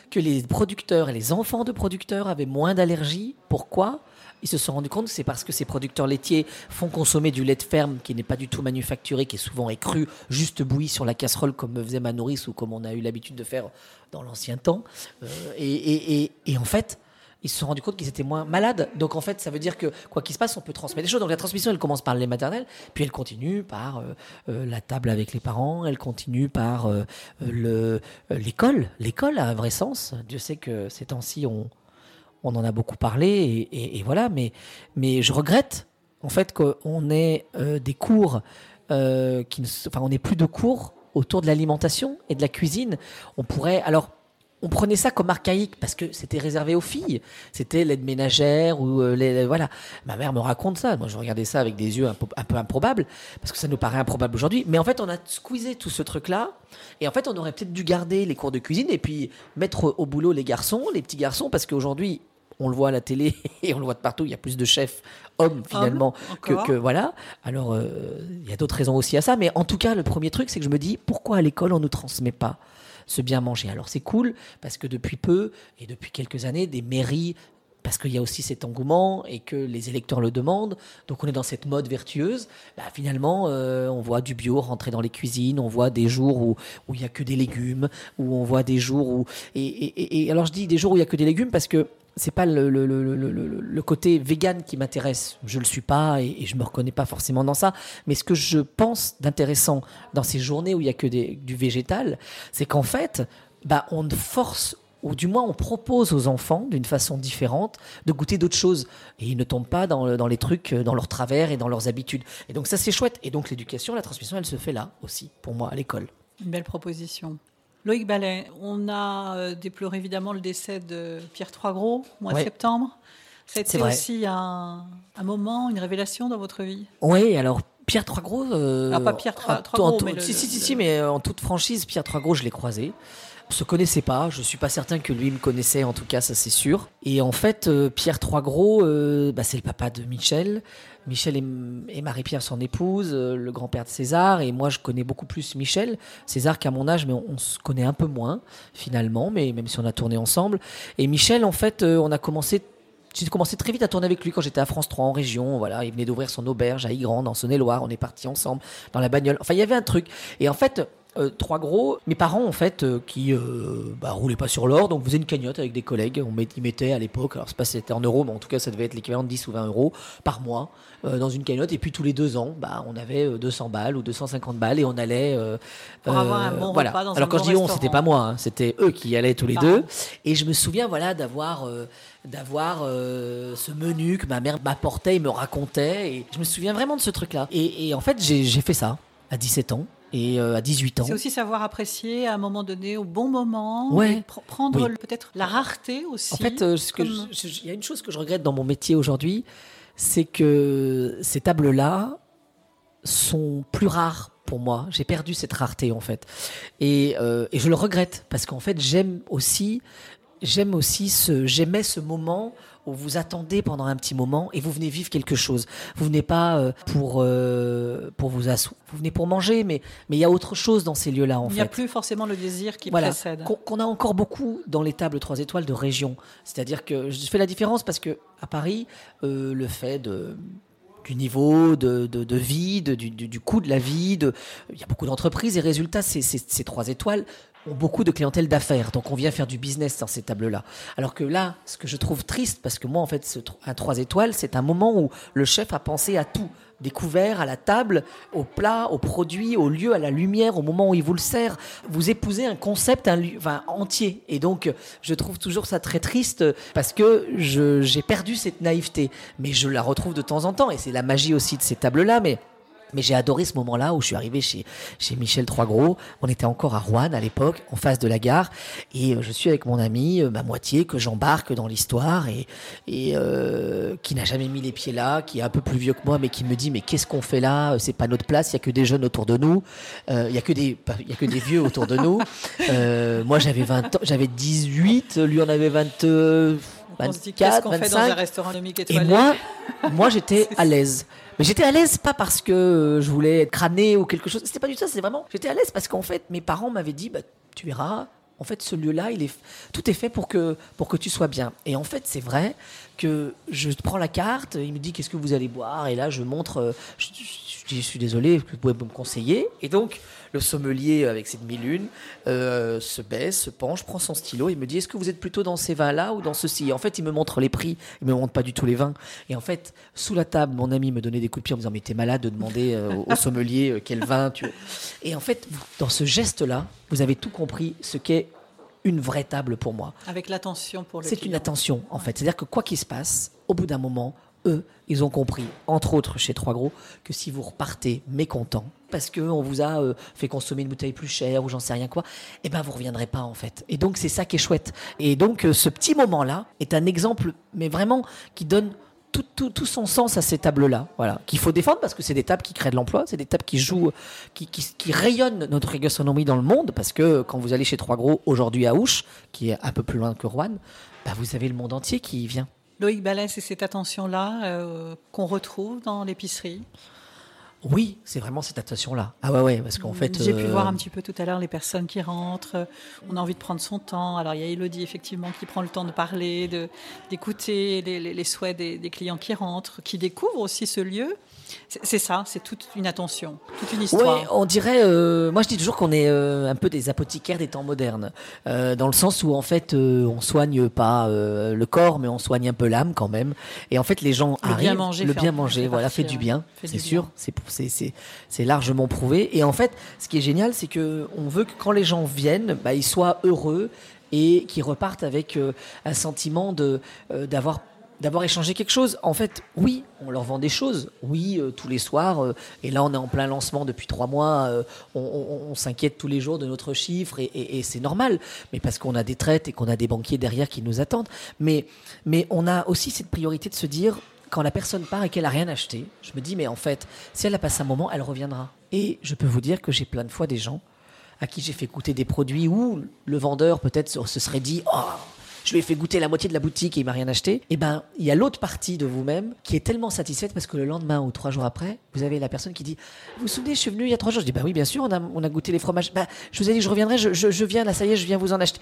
que les producteurs et les enfants de producteurs avaient moins d'allergies. Pourquoi? Ils se sont rendus compte que c'est parce que ces producteurs laitiers font consommer du lait de ferme qui n'est pas du tout manufacturé, qui est souvent écru, juste bouilli sur la casserole comme me faisait ma nourrice ou comme on a eu l'habitude de faire dans l'ancien temps. Euh, et, en fait, ils se sont rendus compte qu'ils étaient moins malades. Donc en fait, ça veut dire que quoi qu'il se passe, on peut transmettre des choses. Donc la transmission, elle commence par le lait maternel, puis elle continue par euh, euh, la table avec les parents, elle continue par le l'école. L'école a un vrai sens. Dieu sait que ces temps-ci, on, on en a beaucoup parlé, et, voilà. Mais, je regrette en fait qu'on ait euh, des cours euh, qui ne, enfin, on n'ait plus de cours autour de l'alimentation et de la cuisine. On pourrait, alors, on prenait ça comme archaïque parce que c'était réservé aux filles. C'était l'aide ménagère ou euh, voilà. Ma mère me raconte ça. Moi, je regardais ça avec des yeux un peu, un peu improbables parce que ça nous paraît improbable aujourd'hui. Mais en fait, on a squeezé tout ce truc-là. Et en fait, on aurait peut-être dû garder les cours de cuisine et puis mettre au boulot les garçons, les petits garçons, parce qu'aujourd'hui, on le voit à la télé et on le voit de partout. Il y a plus de chefs hommes finalement que, voilà. Alors, euh, il y a d'autres raisons aussi à ça. Mais en tout cas, le premier truc, c'est que je me dis pourquoi à l'école on ne nous transmet pas ce bien manger? Alors c'est cool parce que depuis peu et depuis quelques années, des mairies parce qu'il y a aussi cet engouement et que les électeurs le demandent. Donc on est dans cette mode vertueuse. Bah, finalement, euh, on voit du bio rentrer dans les cuisines, on voit des jours où où il y a que des légumes, où on voit des jours où et, et- et- et alors je dis des jours où il y a que des légumes parce que c'est pas le, le, le, le, côté vegan qui m'intéresse. Je le suis pas et, et je me reconnais pas forcément dans ça. Mais ce que je pense d'intéressant dans ces journées où il y a que du végétal, c'est qu'en fait, bah, on force ou du moins on propose aux enfants d'une façon différente de goûter d'autres choses et ils ne tombent pas dans, dans les trucs, euh, dans leurs travers et dans leurs habitudes. Et donc ça c'est chouette. Et donc l'éducation, la transmission, elle se fait là aussi pour moi à l'école. Une belle proposition. Loïc Ballet, on a euh, déploré évidemment le décès de Pierre Troisgros au mois de septembre. Vrai. aussi un, un moment, une révélation dans votre vie? Oui, alors Pierre Troisgros. Euh, Ah, pas Pierre Troisgros, si, si, si, mais en toute franchise, Pierre Troisgros, je l'ai croisé. On se connaissait pas, je suis pas certain que lui me connaissait, en tout cas, ça c'est sûr. Et en fait, euh, Pierre Troisgros, euh, bah, c'est le papa de Michel. Michel et, Marie-Pierre, son épouse, le grand-père de César, et moi je connais beaucoup plus Michel. César qu'à mon âge, mais on, se connaît un peu moins finalement, mais même si on a tourné ensemble. Et Michel, en fait, on a commencé j'ai commencé très vite à tourner avec lui quand j'étais à France 3 en région. Voilà, il venait d'ouvrir son auberge à Ygrand, en Saône-et-Loire. On est partis ensemble dans la bagnole. Enfin, il y avait un truc. Et en fait, euh, trois gros, mes parents en fait, euh, qui euh, bah, roulaient pas sur l'or, donc faisaient une cagnotte avec des collègues. On met, ils mettaient à l'époque, alors c'est pas si c'était en euros, mais en tout cas ça devait être l'équivalent de 10 ou 20 euros par mois dans une cagnotte. Et puis tous les deux ans, bah, on avait 200 balles ou 250 balles et on allait. Pour avoir un bon voilà. repas dans alors un quand bon je dis on, c'était pas moi, hein, c'était eux qui allaient tous les deux. Et je me souviens voilà d'avoir d'avoir ce menu que ma mère m'apportait et me racontait. Et je me souviens vraiment de ce truc-là. Et, et en fait, j'ai fait ça à 17 ans et euh, à 18 ans. C'est aussi savoir apprécier à un moment donné, au bon moment, ouais. prendre peut-être la rareté aussi. En fait, euh, il y a une chose que je regrette dans mon métier aujourd'hui, c'est que ces tables-là sont plus rares pour moi. J'ai perdu cette rareté en fait, et, euh, et je le regrette parce qu'en fait j'aime aussi, j'aime aussi ce, j'aimais ce moment où vous attendez pendant un petit moment et vous venez vivre quelque chose. Vous venez pas euh, pour euh, pour vous asseoir, vous venez pour manger, mais mais il y a autre chose dans ces lieux-là en. Il n'y a plus forcément le désir qui précède. Qu'on a encore beaucoup dans les tables 3 étoiles de région. C'est-à-dire que je fais la différence parce que à Paris, euh, le fait de du niveau de, de, vie, du, du, coût de la vie. De... Il y a beaucoup d'entreprises et résultats, ces, ces, trois étoiles ont beaucoup de clientèle d'affaires. Donc on vient faire du business dans ces tables-là. Alors que là, ce que je trouve triste, parce que moi en fait, ce, un 3 étoiles, c'est un moment où le chef a pensé à tout. Des couverts, à la table, au plat, aux produits, au lieu, à la lumière, au moment où il vous le sert. Vous épousez un concept un, enfin, entier. Et donc, je trouve toujours ça très triste parce que j'ai perdu cette naïveté. Mais je la retrouve de temps en temps. Et c'est la magie aussi de ces tables-là. Mais mais j'ai adoré ce moment-là où je suis arrivé chez, chez Michel Troisgros. On était encore à Rouen à l'époque, en face de la gare. Et euh, je suis avec mon ami, euh, ma moitié, que j'embarque dans l'histoire et, et euh, qui n'a jamais mis les pieds là, qui est un peu plus vieux que moi, mais qui me dit Mais qu'est-ce qu'on fait là? C'est pas notre place, il y a que des jeunes autour de nous. Il y, a que des, y a que des vieux autour de nous. moi, j'avais 20 ans, j'avais 18, lui en avait 20. 24, 25. Et moi, moi j'étais à l'aise. Mais j'étais à l'aise pas parce que euh, je voulais être crâné ou quelque chose. C'était pas du tout ça. C'est vraiment. J'étais à l'aise parce qu'en fait, mes parents m'avaient dit bah, tu verras. En fait, ce lieu-là, il est tout est fait pour que pour que tu sois bien. Et en fait, c'est vrai que je prends la carte. Il me dit qu'est-ce que vous allez boire? Et là, je montre. Euh, je, je suis désolé, vous pouvez me conseiller. Et donc, le sommelier, avec ses demi-lunes, euh, se baisse, se penche, prend son stylo et me dit Est-ce que vous êtes plutôt dans ces vins-là ou dans ceci? Et en fait, il me montre les prix, il me montre pas du tout les vins. Et en fait, sous la table, mon ami me donnait des coups de pied en me disant Mais t'es malade de demander euh, au sommelier euh, quel vin tu veux. Et en fait, dans ce geste-là, vous avez tout compris ce qu'est une vraie table pour moi. Avec l'attention pour le C'est une attention, en fait. C'est-à-dire que quoi qu'il se passe, au bout d'un moment, eux, ils ont compris, entre autres chez Trois Gros, que si vous repartez mécontent, parce qu'on vous a euh, fait consommer une bouteille plus chère ou j'en sais rien quoi, eh ben vous reviendrez pas en fait. Et donc c'est ça qui est chouette. Et donc euh, ce petit moment-là est un exemple, mais vraiment qui donne tout, son sens à ces tables-là, voilà, qu'il faut défendre parce que c'est des tables qui créent de l'emploi, c'est des tables qui jouent, qui, rayonnent notre gastronomie dans le monde, parce que quand vous allez chez Trois Gros aujourd'hui à Ouche, qui est un peu plus loin que Rouen, bah vous avez le monde entier qui y vient. Loïc Ballet, c'est cette attention-là euh, qu'on retrouve dans l'épicerie? Oui, c'est vraiment cette attention-là. Ah ouais, ouais, parce qu'en fait. J'ai pu euh, voir un petit peu tout à l'heure les personnes qui rentrent. On a envie de prendre son temps. Alors il y a Elodie effectivement qui prend le temps de parler, d'écouter les, souhaits des, des, clients qui rentrent, qui découvrent aussi ce lieu. C'est ça, c'est toute une attention, toute une histoire. Oui, on dirait. Euh, moi, je dis toujours qu'on est euh, un peu des apothicaires des temps modernes, euh, dans le sens où en fait, on soigne pas le corps, mais on soigne un peu l'âme quand même. Et en fait, les gens le arrivent, bien manger, le bien manger, voilà, fait du bien, c'est sûr, c'est c'est largement prouvé. Et en fait, ce qui est génial, c'est que on veut que quand les gens viennent, bah, ils soient heureux et qu'ils repartent avec un sentiment de d'avoir d'avoir échangé quelque chose. En fait, oui, on leur vend des choses. Oui, euh, tous les soirs. Euh, et là, on est en plein lancement depuis trois mois. Euh, on, s'inquiète tous les jours de notre chiffre et, c'est normal. Mais parce qu'on a des traites et qu'on a des banquiers derrière qui nous attendent. Mais, mais on a aussi cette priorité de se dire, quand la personne part et qu'elle a rien acheté, je me dis, mais en fait, si elle a passé un moment, elle reviendra. Et je peux vous dire que j'ai plein de fois des gens à qui j'ai fait goûter des produits où le vendeur peut-être se serait dit, oh, je lui ai fait goûter la moitié de la boutique et il m'a rien acheté. Et ben, il y a l'autre partie de vous-même qui est tellement satisfaite parce que le lendemain ou trois jours après, vous avez la personne qui dit, vous vous souvenez, je suis venu il y a trois jours. Je dis, bah oui, bien sûr, on a, goûté les fromages. Bah, je vous ai dit je reviendrai, je, je viens là, ça y est, je viens vous en acheter.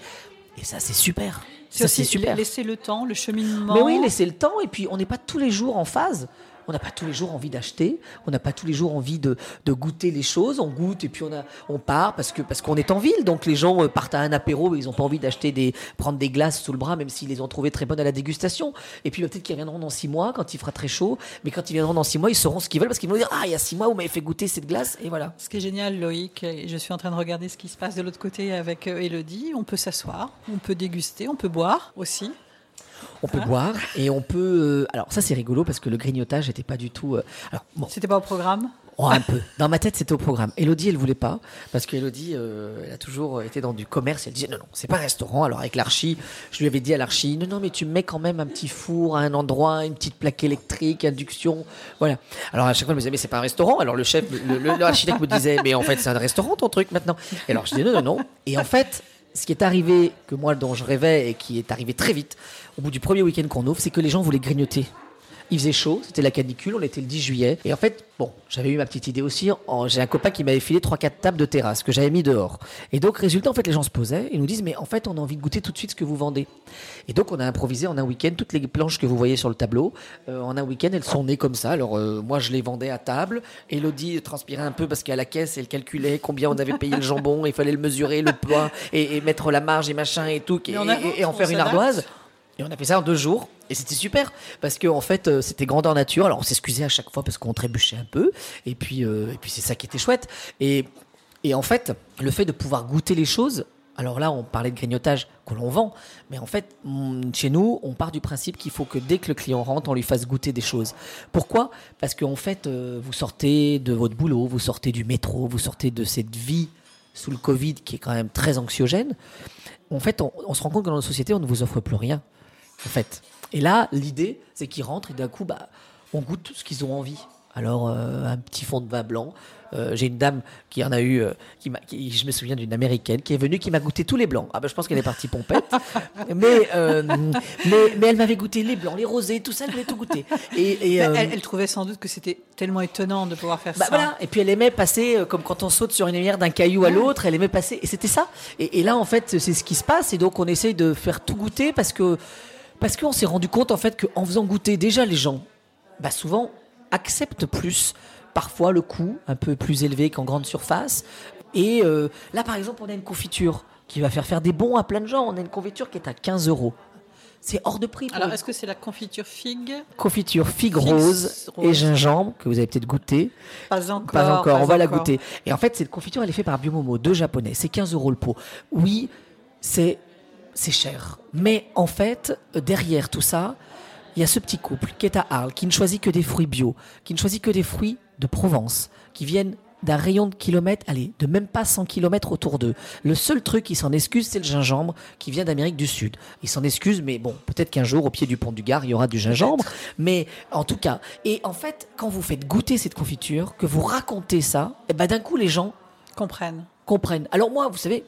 Et ça, c'est super. C'est Ça, c'est aussi super. laisser le temps, le cheminement. Mais oui, laisser le temps. Et puis, on n'est pas tous les jours en phase. On n'a pas tous les jours envie d'acheter. On n'a pas tous les jours envie de, goûter les choses. On goûte et puis on, part parce parce qu'on est en ville. Donc les gens euh, partent à un apéro, ils n'ont pas envie d'acheter des prendre des glaces sous le bras, même s'ils les ont trouvées très bonnes à la dégustation. Et puis peut-être qu'ils reviendront dans six mois quand il fera très chaud. Mais quand ils viendront dans six mois, ils sauront ce qu'ils veulent parce qu'ils vont dire ah il y a six mois vous m'avez fait goûter cette glace et voilà. Ce qui est génial, Loïc, je suis en train de regarder ce qui se passe de l'autre côté avec euh, Elodie. On peut s'asseoir, on peut déguster, on peut boire aussi. On peut Ah. boire et on peut. euh, alors ça c'est rigolo parce que le grignotage n'était pas du tout. euh, alors bon, C'était pas au programme? Oh, un peu. Dans ma tête, c'était au programme. Elodie, elle voulait pas, parce qu'Elodie, euh, elle a toujours été dans du commerce. Elle disait non, non, c'est pas un restaurant. Alors avec l'archi, je lui avais dit à l'archi, non, non, mais tu mets quand même un petit four à un endroit, une petite plaque électrique, induction, voilà. Alors à chaque fois, elle me disait mais c'est pas un restaurant. Alors le chef, le- le- l'architecte me disait mais en fait c'est un restaurant ton truc maintenant. Et alors je dis non, non, non. Et en fait, ce qui est arrivé, que moi dont je rêvais et qui est arrivé très vite, au bout du premier week-end qu'on ouvre, c'est que les gens voulaient grignoter. Il faisait chaud, c'était la canicule, on était le 10 juillet. Et en fait, bon, j'avais eu ma petite idée aussi. J'ai un copain qui m'avait filé 3-4 tables de terrasse que j'avais mis dehors. Et donc, résultat, en fait, les gens se posaient et nous disent, mais en fait, on a envie de goûter tout de suite ce que vous vendez. Et donc, on a improvisé en un week-end toutes les planches que vous voyez sur le tableau. Euh, en un week-end, elles sont nées comme ça. Alors, euh, moi, je les vendais à table. Elodie transpirait un peu parce qu'à la caisse, elle calculait combien on avait payé le jambon. Il fallait le mesurer, le poids, et, et mettre la marge et machin et tout. Et, en faire une ardoise. Et on a fait ça en deux jours. Et c'était super. Parce que, fait, euh, c'était grandeur nature. Alors, on s'excusait à chaque fois parce qu'on trébuchait un peu. Et puis, euh, c'est ça qui était chouette. Et, en fait, le fait de pouvoir goûter les choses. Alors là, on parlait de grignotage que l'on vend. Mais en fait, mm, chez nous, on part du principe qu'il faut que dès que le client rentre, on lui fasse goûter des choses. Pourquoi? Parce qu'en fait, euh, vous sortez de votre boulot, vous sortez du métro, vous sortez de cette vie sous le Covid qui est quand même très anxiogène. En fait, on se rend compte que dans notre société, on ne vous offre plus rien en fait. Et là, l'idée, c'est qu'ils rentrent et d'un coup, bah, on goûte ce qu'ils ont envie. Alors, euh, un petit fond de vin blanc. Euh, J'ai une dame qui en a eu, euh, qui je me souviens d'une américaine qui est venue, qui m'a goûté tous les blancs. Ah ben, je pense qu'elle est partie pompette. mais, mais, mais elle m'avait goûté les blancs, les rosés, tout ça, elle voulait tout goûter. Et, euh, elle, elle trouvait sans doute que c'était tellement étonnant de pouvoir faire bah ça. voilà. Et puis elle aimait passer, comme quand on saute sur une lumière d'un caillou à l'autre, elle aimait passer. Et c'était ça. Et, et là, en fait, c'est ce qui se passe. Et donc, on essaye de faire tout goûter parce que parce qu'on s'est rendu compte, en fait, qu'en faisant goûter déjà les gens, bah souvent acceptent plus parfois le coût un peu plus élevé qu'en grande surface. Et euh, là, par exemple, on a une confiture qui va faire faire des bons à plein de gens. On a une confiture qui est à 15 euros. C'est hors de prix. Pour Alors, est-ce que c'est la confiture figue confiture figue Figue rose, et gingembre que vous avez peut-être goûté. Pas encore. Pas encore, on va la goûter. Et en fait, cette confiture, elle est faite par Biomomo, deux japonais. C'est 15 euros le pot. Oui, c'est c'est cher. Mais en fait, derrière tout ça, il y a ce petit couple qui est à Arles, qui ne choisit que des fruits bio, qui ne choisit que des fruits de Provence, qui viennent d'un rayon de kilomètres, allez, de même pas 100 kilomètres autour d'eux. Le seul truc qui s'en excuse, c'est le gingembre qui vient d'Amérique du Sud. Il s'en excuse, mais bon, peut-être qu'un jour, au pied du pont du Gard, il y aura du gingembre. Mais en tout cas, et en fait, quand vous faites goûter cette confiture, que vous racontez ça, et ben d'un coup, les gens Comprennent. comprennent. Alors moi, vous savez,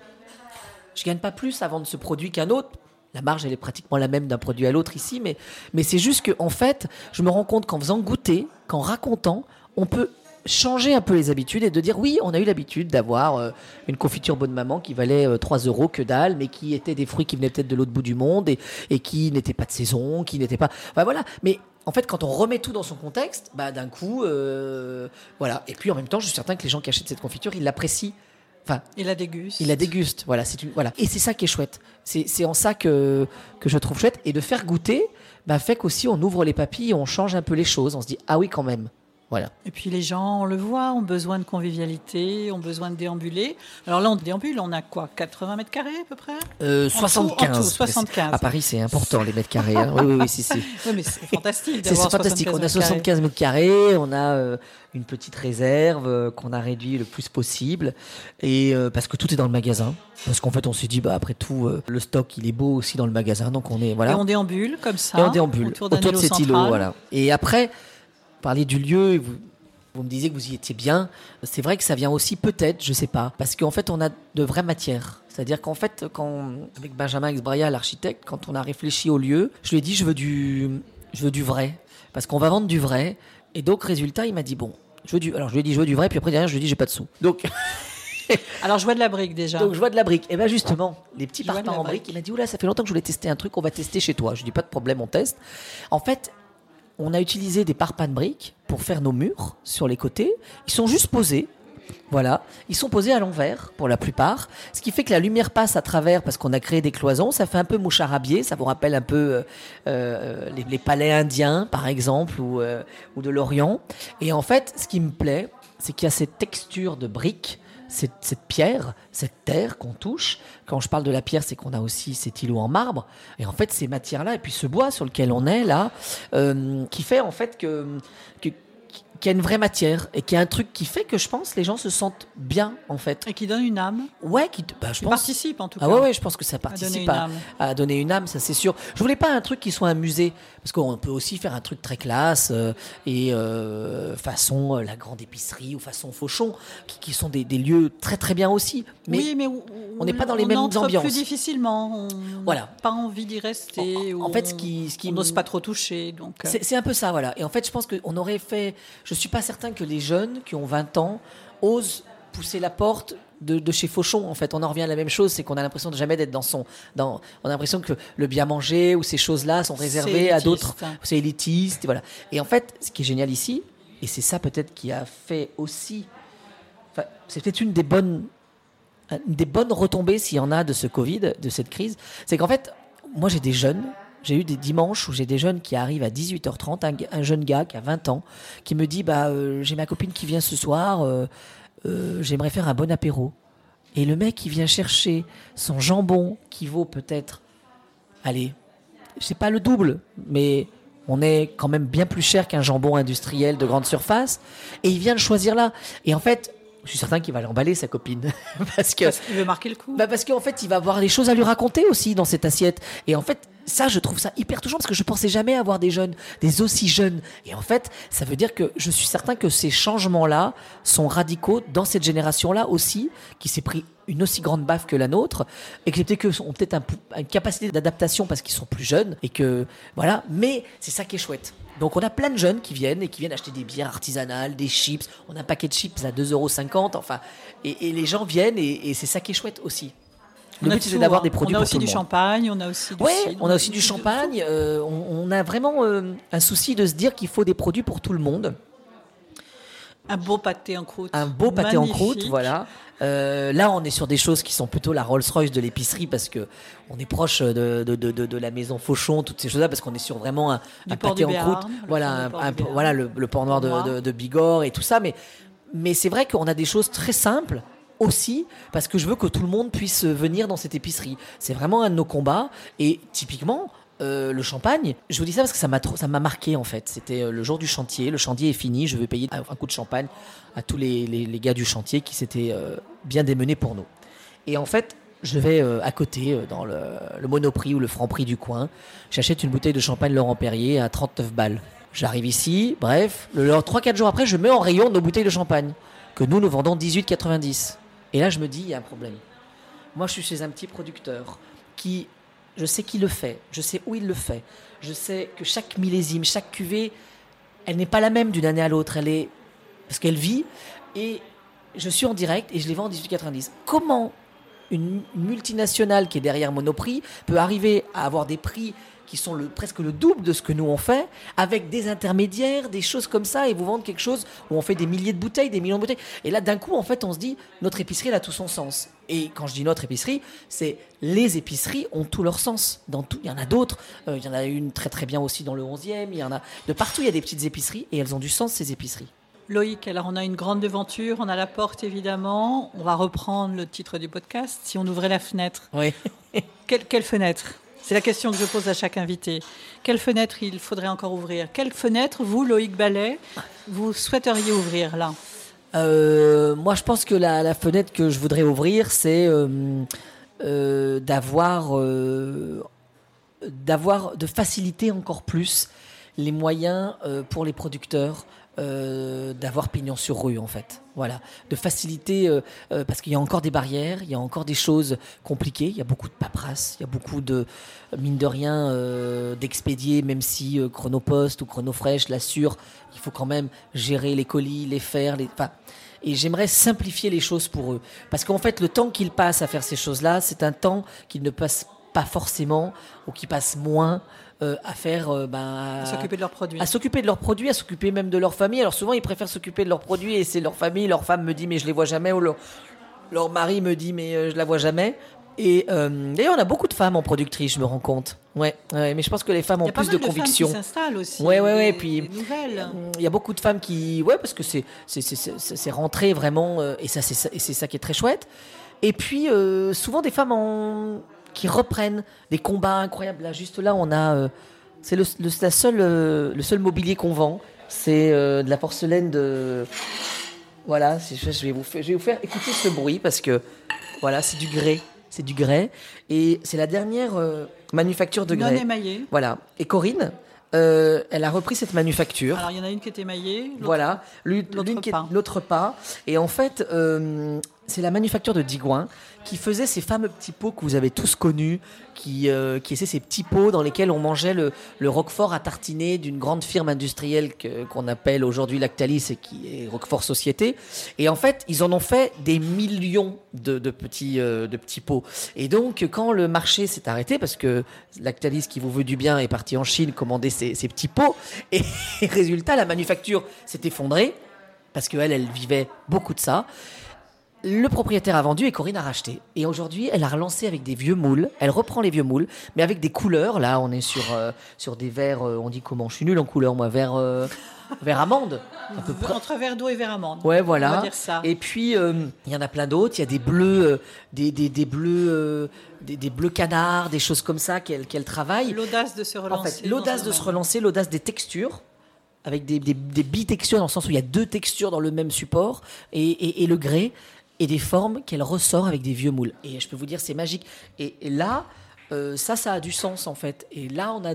je gagne pas plus à vendre ce produit qu'un autre. La marge, elle est pratiquement la même d'un produit à l'autre ici, mais, mais c'est juste que en fait, je me rends compte qu'en faisant goûter, qu'en racontant, on peut changer un peu les habitudes et de dire oui, on a eu l'habitude d'avoir euh, une confiture bonne maman qui valait euh, 3 euros que dalle, mais qui était des fruits qui venaient peut-être de l'autre bout du monde et, et qui n'étaient pas de saison, qui n'étaient pas. Enfin, voilà. Mais en fait, quand on remet tout dans son contexte, bah d'un coup, euh, voilà. Et puis en même temps, je suis certain que les gens qui achètent cette confiture, ils l'apprécient. Enfin, Il la déguste. il la déguste. Voilà, c'est une, voilà. Et c'est ça qui est chouette. C'est, c'est en ça que, que je trouve chouette. Et de faire goûter, bah, fait qu'aussi on ouvre les papilles, on change un peu les choses. On se dit, ah oui, quand même. Voilà. Et puis les gens, on le voit, ont besoin de convivialité, ont besoin de déambuler. Alors là, on déambule, on a quoi 80 mètres carrés à peu près? Euh, En tout, 75. en tout, 75. À Paris, c'est important, les mètres carrés. hein. Oui, oui, oui, si, si. Oui, mais c'est fantastique C'est fantastique. On a 75 mètres carrés. 75 mètres carrés, on a euh, une petite réserve euh, qu'on a réduit le plus possible, et euh, parce que tout est dans le magasin. Parce qu'en fait, on s'est dit, bah après tout, euh, le stock il est beau aussi dans le magasin, donc on est voilà. Et on déambule comme ça. et on déambule autour autour, de cet îlot, voilà. Et après, parler du lieu, vous- Vous me disiez que vous y étiez bien. C'est vrai que ça vient aussi peut-être, je sais pas, parce qu'en fait on a de vraies matières. C'est-à-dire qu'en fait, quand avec Benjamin Exbraya, l'architecte, quand on a réfléchi au lieu, je lui ai dit je veux du, je veux du vrai, parce qu'on va vendre du vrai. Et donc résultat, il m'a dit bon, je veux du. Alors je lui ai dit je veux du vrai, puis après derrière je lui ai dit j'ai pas de sous. Donc Alors je vois de la brique déjà. donc je vois de la brique. Et bien justement, les petits la en brique, il m'a dit oula ça fait longtemps que je voulais tester un truc, on va tester chez toi. Je lui dis pas de problème, on teste. En fait, on a utilisé des parpaings de briques pour faire nos murs sur les côtés. Ils sont juste posés. Voilà, ils sont posés à l'envers pour la plupart, ce qui fait que la lumière passe à travers parce qu'on a créé des cloisons. Ça fait un peu moucharabier, ça vous rappelle un peu euh, euh, les, les palais indiens par exemple ou, euh, ou de l'Orient. Et en fait, ce qui me plaît, c'est qu'il y a cette texture de briques, cette, cette pierre, cette terre qu'on touche. Quand je parle de la pierre, c'est qu'on a aussi cet îlot en marbre. Et en fait, ces matières-là, et puis ce bois sur lequel on est là, euh, qui fait en fait que, que qu'il y a une vraie matière et qu'il y a un truc qui fait que je pense les gens se sentent bien en fait. Et qui donne une âme. Ouais, qui, bah, je Qui pense. participe en tout cas. Ah ouais, ouais, je pense que ça donner participe une à, âme. à donner une âme, ça c'est sûr. Je voulais pas un truc qui soit un musée, parce qu'on peut aussi faire un truc très classe euh, et euh, façon euh, la grande épicerie ou façon Fauchon, qui, qui sont des, des lieux très très bien aussi. Mais oui, mais on n'est pas dans les mêmes entre ambiances. plus difficilement. On Voilà. pas envie d'y rester. En- fait, ce qui- ce qui on n'ose pas trop toucher. Donc, C'est c'est un peu ça, voilà. Et en fait, je pense qu'on aurait fait. Je suis pas certain que les jeunes qui ont 20 ans osent pousser la porte de, de chez Fauchon. En fait, on en revient à la même chose, c'est qu'on a l'impression de jamais d'être dans son. Dans, on a l'impression que le bien manger ou ces choses-là sont réservées à d'autres. C'est élitiste, et voilà. Et en fait, ce qui est génial ici, et c'est ça peut-être qui a fait aussi. Enfin, c'est peut-être une des bonnes une des bonnes retombées, s'il y en a, de ce Covid, de cette crise, c'est qu'en fait, moi j'ai des jeunes, j'ai eu des dimanches où j'ai des jeunes qui arrivent à 18h30, un, jeune gars qui a 20 ans, qui me dit bah euh, j'ai ma copine qui vient ce soir, euh, euh, j'aimerais faire un bon apéro. Et le mec qui vient chercher son jambon qui vaut peut-être, allez, c'est pas le double, mais on est quand même bien plus cher qu'un jambon industriel de grande surface, et il vient le choisir là. Et en fait, je suis certain qu'il va l'emballer sa copine, parce que parce qu'il veut marquer le coup. bah parce qu'en fait, il va avoir des choses à lui raconter aussi dans cette assiette. Et en fait, ça, je trouve ça hyper touchant parce que je pensais jamais avoir des jeunes, des aussi jeunes. Et en fait, ça veut dire que je suis certain que ces changements-là sont radicaux dans cette génération-là aussi, qui s'est pris une aussi grande baffe que la nôtre, excepté que ont peut-être un une capacité d'adaptation parce qu'ils sont plus jeunes et que voilà. Mais c'est ça qui est chouette. Donc on a plein de jeunes qui viennent et qui viennent acheter des bières artisanales, des chips. On a un paquet de chips à 2,50€. Enfin, et, et les gens viennent et, et c'est ça qui est chouette aussi. Le On a but, c'est tout, d'avoir hein. des produits On a pour aussi tout le du monde. champagne, on a aussi du cidre, on a aussi du tout. champagne. euh, on, on a vraiment euh, un souci de se dire qu'il faut des produits pour tout le monde. Un beau pâté en croûte. Un beau pâté en croûte, voilà. Euh, là, on est sur des choses qui sont plutôt la Rolls-Royce de l'épicerie parce que on est proche de, de, de, la maison Fauchon, toutes ces choses-là, parce qu'on est sur vraiment un, pâté en croûte. Voilà, un- un- voilà le, le port noir de, Noir. de- de Bigorre et tout ça. Mais, mais c'est vrai qu'on a des choses très simples aussi parce que je veux que tout le monde puisse venir dans cette épicerie. C'est vraiment un de nos combats. Et typiquement, euh, le champagne, je vous dis ça parce que ça m'a marqué en fait. C'était euh, le jour du chantier, le chantier est fini, je veux payer un coup de champagne à tous les, gars du chantier qui s'étaient euh, bien démenés pour nous. Et en fait, je vais à côté, dans le, Monoprix ou le Franprix du coin, j'achète une bouteille de champagne Laurent Perrier à 39 balles. J'arrive ici, bref, le- 3-4 jours après, je mets en rayon nos bouteilles de champagne, que nous, nous vendons 18,90. Et là, je me dis, il y a un problème. Moi, je suis chez un petit producteur qui, je sais qui le fait, je sais où il le fait, je sais que chaque millésime, chaque cuvée, elle n'est pas la même d'une année à l'autre, elle est parce qu'elle vit. Et je suis en direct et je les vends en 18,90. Comment une multinationale qui est derrière Monoprix peut arriver à avoir des prix qui sont presque le double de ce que nous on fait, avec des intermédiaires, des choses comme ça, et vous vendre quelque chose où on fait des milliers de bouteilles, des millions de bouteilles. Et là, d'un coup, en fait, on se dit, notre épicerie, elle a tout son sens. Et quand je dis notre épicerie, c'est les épiceries ont tout leur sens. Dans tout, il y en a d'autres. Euh, il y en a une très très bien aussi dans le 11e. Il y en a de partout. Il y a des petites épiceries et elles ont du sens ces épiceries. Loïc, alors on a une grande devanture, on a la porte évidemment. On va reprendre le titre du podcast. Si on ouvrait la fenêtre, Oui. quelle, quelle fenêtre? C'est la question que je pose à chaque invité. Quelle fenêtre il faudrait encore ouvrir? Quelle fenêtre, vous, Loïc Ballet, vous souhaiteriez ouvrir là? Euh, moi, je pense que la, la fenêtre que je voudrais ouvrir, c'est euh, euh, d'avoir, d'avoir, de faciliter encore plus les moyens pour les producteurs euh, d'avoir pignon sur rue en fait. Voilà, de faciliter euh, euh, parce qu'il y a encore des barrières, il y a encore des choses compliquées, il y a beaucoup de paperasse, il y a beaucoup de mine de rien d'expédier, même si Chronopost ou Chronofresh l'assure, il faut quand même gérer les colis, les faire, les. Enfin, et j'aimerais simplifier les choses pour eux parce qu'en fait le temps qu'ils passent à faire ces choses-là, c'est un temps qu'ils ne passent pas forcément ou qui passent moins euh, à faire euh, ben, à s'occuper de leurs produits. à s'occuper de leurs produits à s'occuper même de leur famille. Alors souvent ils préfèrent s'occuper de leurs produits et c'est leur famille leur femme me dit mais je les vois jamais ou leur, leur mari me dit mais euh, je la vois jamais. Et d'ailleurs on a beaucoup de femmes en productrice je me rends compte. Ouais, ouais mais je pense que les femmes ont plus de, de conviction femmes qui s'installent aussi ouais ouais ouais et puis il y a beaucoup de femmes qui ouais parce que c'est c'est rentré vraiment et ça c'est et c'est ça qui est très chouette. Et puis souvent des femmes en qui reprennent des combats incroyables. Là, juste là, on a. Euh, c'est le, la seule, euh, le seul mobilier qu'on vend. C'est euh, de la porcelaine de. Voilà, je vais, vous faire, je vais vous faire écouter ce bruit parce que. Voilà, c'est du grès. C'est du grès. Et c'est la dernière manufacture de grès. Non émaillé. Voilà. Et Corinne, elle a repris cette manufacture. Alors il y en a une qui est émaillée, voilà, l'autre pas. Et en fait, c'est la manufacture de Digoin qui faisait ces fameux petits pots que vous avez tous connus, qui, euh, ces petits pots dans lesquels on mangeait le, roquefort à tartiner d'une grande firme industrielle qu'on appelle aujourd'hui Lactalis et qui est Roquefort Société. Et en fait, ils en ont fait des millions de, de petits, euh, de petits pots. Et donc, quand le marché s'est arrêté, parce que Lactalis, qui vous veut du bien, est parti en Chine commander ces, ces petits pots, et résultat, la manufacture s'est effondrée, parce qu'elle, elle vivait beaucoup de ça. Le propriétaire a vendu et Corinne a racheté. Et aujourd'hui, elle a relancé avec des vieux moules. Elle reprend les vieux moules, mais avec des couleurs. Là, on est sur, euh, sur des verres, euh, on dit comment Je suis nul en couleur, moi, vert, euh, vert amande. Entre vert d'eau et vert amande. Ouais, voilà. Et puis, il y en a plein d'autres. Il y a des bleus, des, des, des, bleus, des, bleus canards, des choses comme ça qu'elle qu'elle travaille. L'audace de se relancer. En fait, l'audace de se relancer, l'audace des textures avec des, des, des bitextures dans le sens où il y a deux textures dans le même support et, et, et le grès et des formes qu'elle ressort avec des vieux moules. Et je peux vous dire, c'est magique. Et, là, euh, ça, ça a du sens en fait. Et là, on a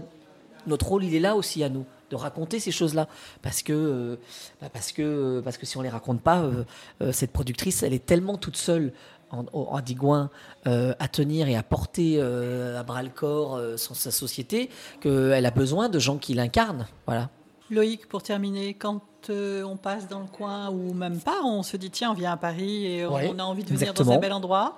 notre rôle, il est là aussi à nous de raconter ces choses-là parce que euh, bah, parce que parce que si on les raconte pas euh, cette productrice elle est tellement toute seule en, en Digoin à tenir et à porter à bras le corps sa société qu'elle a besoin de gens qui l'incarnent voilà Loïc pour terminer quand euh, on passe dans le coin ou même pas, on se dit tiens, on vient à Paris et on a envie de venir dans un bel endroit.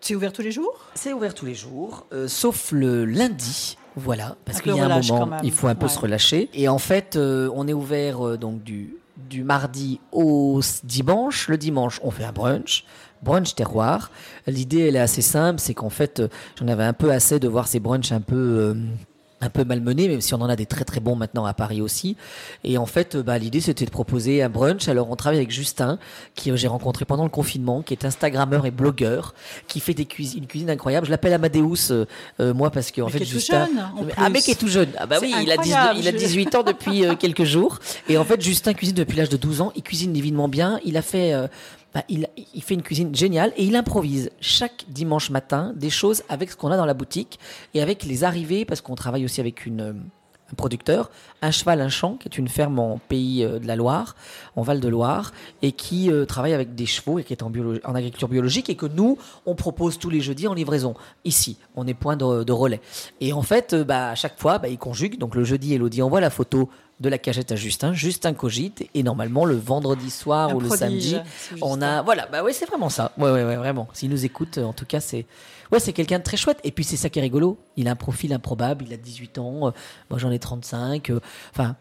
C'est ouvert tous les jours? C'est ouvert tous les jours, euh, sauf le lundi. Voilà, parce qu'il y a un moment, il faut un peu se relâcher. Et en fait, euh, on est ouvert donc du, du mardi au dimanche. Le dimanche, on fait un brunch brunch terroir. L'idée, elle est assez simple, c'est qu'en fait, j'en avais un peu assez de voir ces brunchs un peu un peu malmené, même si on en a des très très bons maintenant à Paris aussi. Et en fait, bah, l'idée c'était de proposer un brunch. Alors on travaille avec Justin, qui euh, j'ai rencontré pendant le confinement, qui est Instagrammeur et blogueur, qui fait des cuisines, une cuisine incroyable. Je l'appelle Amadeus, euh, euh, moi, parce qu'en en fait, Justin. un mec est tout jeune. Ah bah oui, il a, il a 18 ans depuis quelques jours. Et en fait, Justin cuisine depuis l'âge de 12 ans. Il cuisine divinement bien. Il a fait bah, il, fait une cuisine géniale et il improvise chaque dimanche matin des choses avec ce qu'on a dans la boutique et avec les arrivées, parce qu'on travaille aussi avec euh, un producteur, un cheval, un champ, qui est une ferme en pays euh, de la Loire, en Val de Loire, et qui euh, travaille avec des chevaux et qui est en, en, agriculture biologique et que nous, on propose tous les jeudis en livraison. Ici, on est point de, relais. Et en fait, bah, à chaque fois, bah, il conjugue. Donc le jeudi, Elodie envoie la photo de la cagette à Justin, Justin cogite et normalement le vendredi soir ou le samedi, on a voilà, bah ouais, c'est vraiment ça. Ouais ouais ouais, vraiment. S'il nous écoute en tout cas, c'est ouais, c'est quelqu'un de très chouette. Et puis c'est ça qui est rigolo, il a un profil improbable, il a 18 ans, euh, moi j'en ai 35 euh, enfin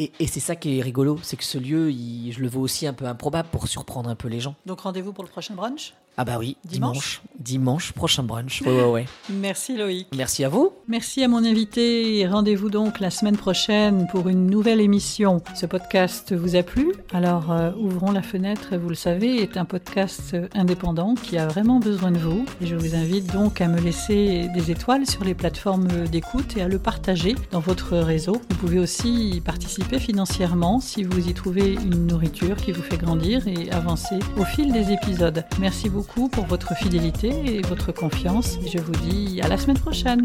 et, c'est ça qui est rigolo, c'est que ce lieu, je le vois aussi un peu improbable pour surprendre un peu les gens. Donc rendez-vous pour le prochain brunch? Ah bah oui, dimanche. Dimanche, prochain brunch. Ouais, ouais, ouais. Merci Loïc. Merci à vous. Merci à mon invité. Rendez-vous donc la semaine prochaine pour une nouvelle émission. Ce podcast vous a plu? Alors euh, ouvrons la fenêtre, vous le savez, est un podcast indépendant qui a vraiment besoin de vous. Et je vous invite donc à me laisser des étoiles sur les plateformes d'écoute et à le partager dans votre réseau. Vous pouvez aussi y participer financièrement si vous y trouvez une nourriture qui vous fait grandir et avancer au fil des épisodes. Merci beaucoup pour votre fidélité et votre confiance. Je vous dis à la semaine prochaine.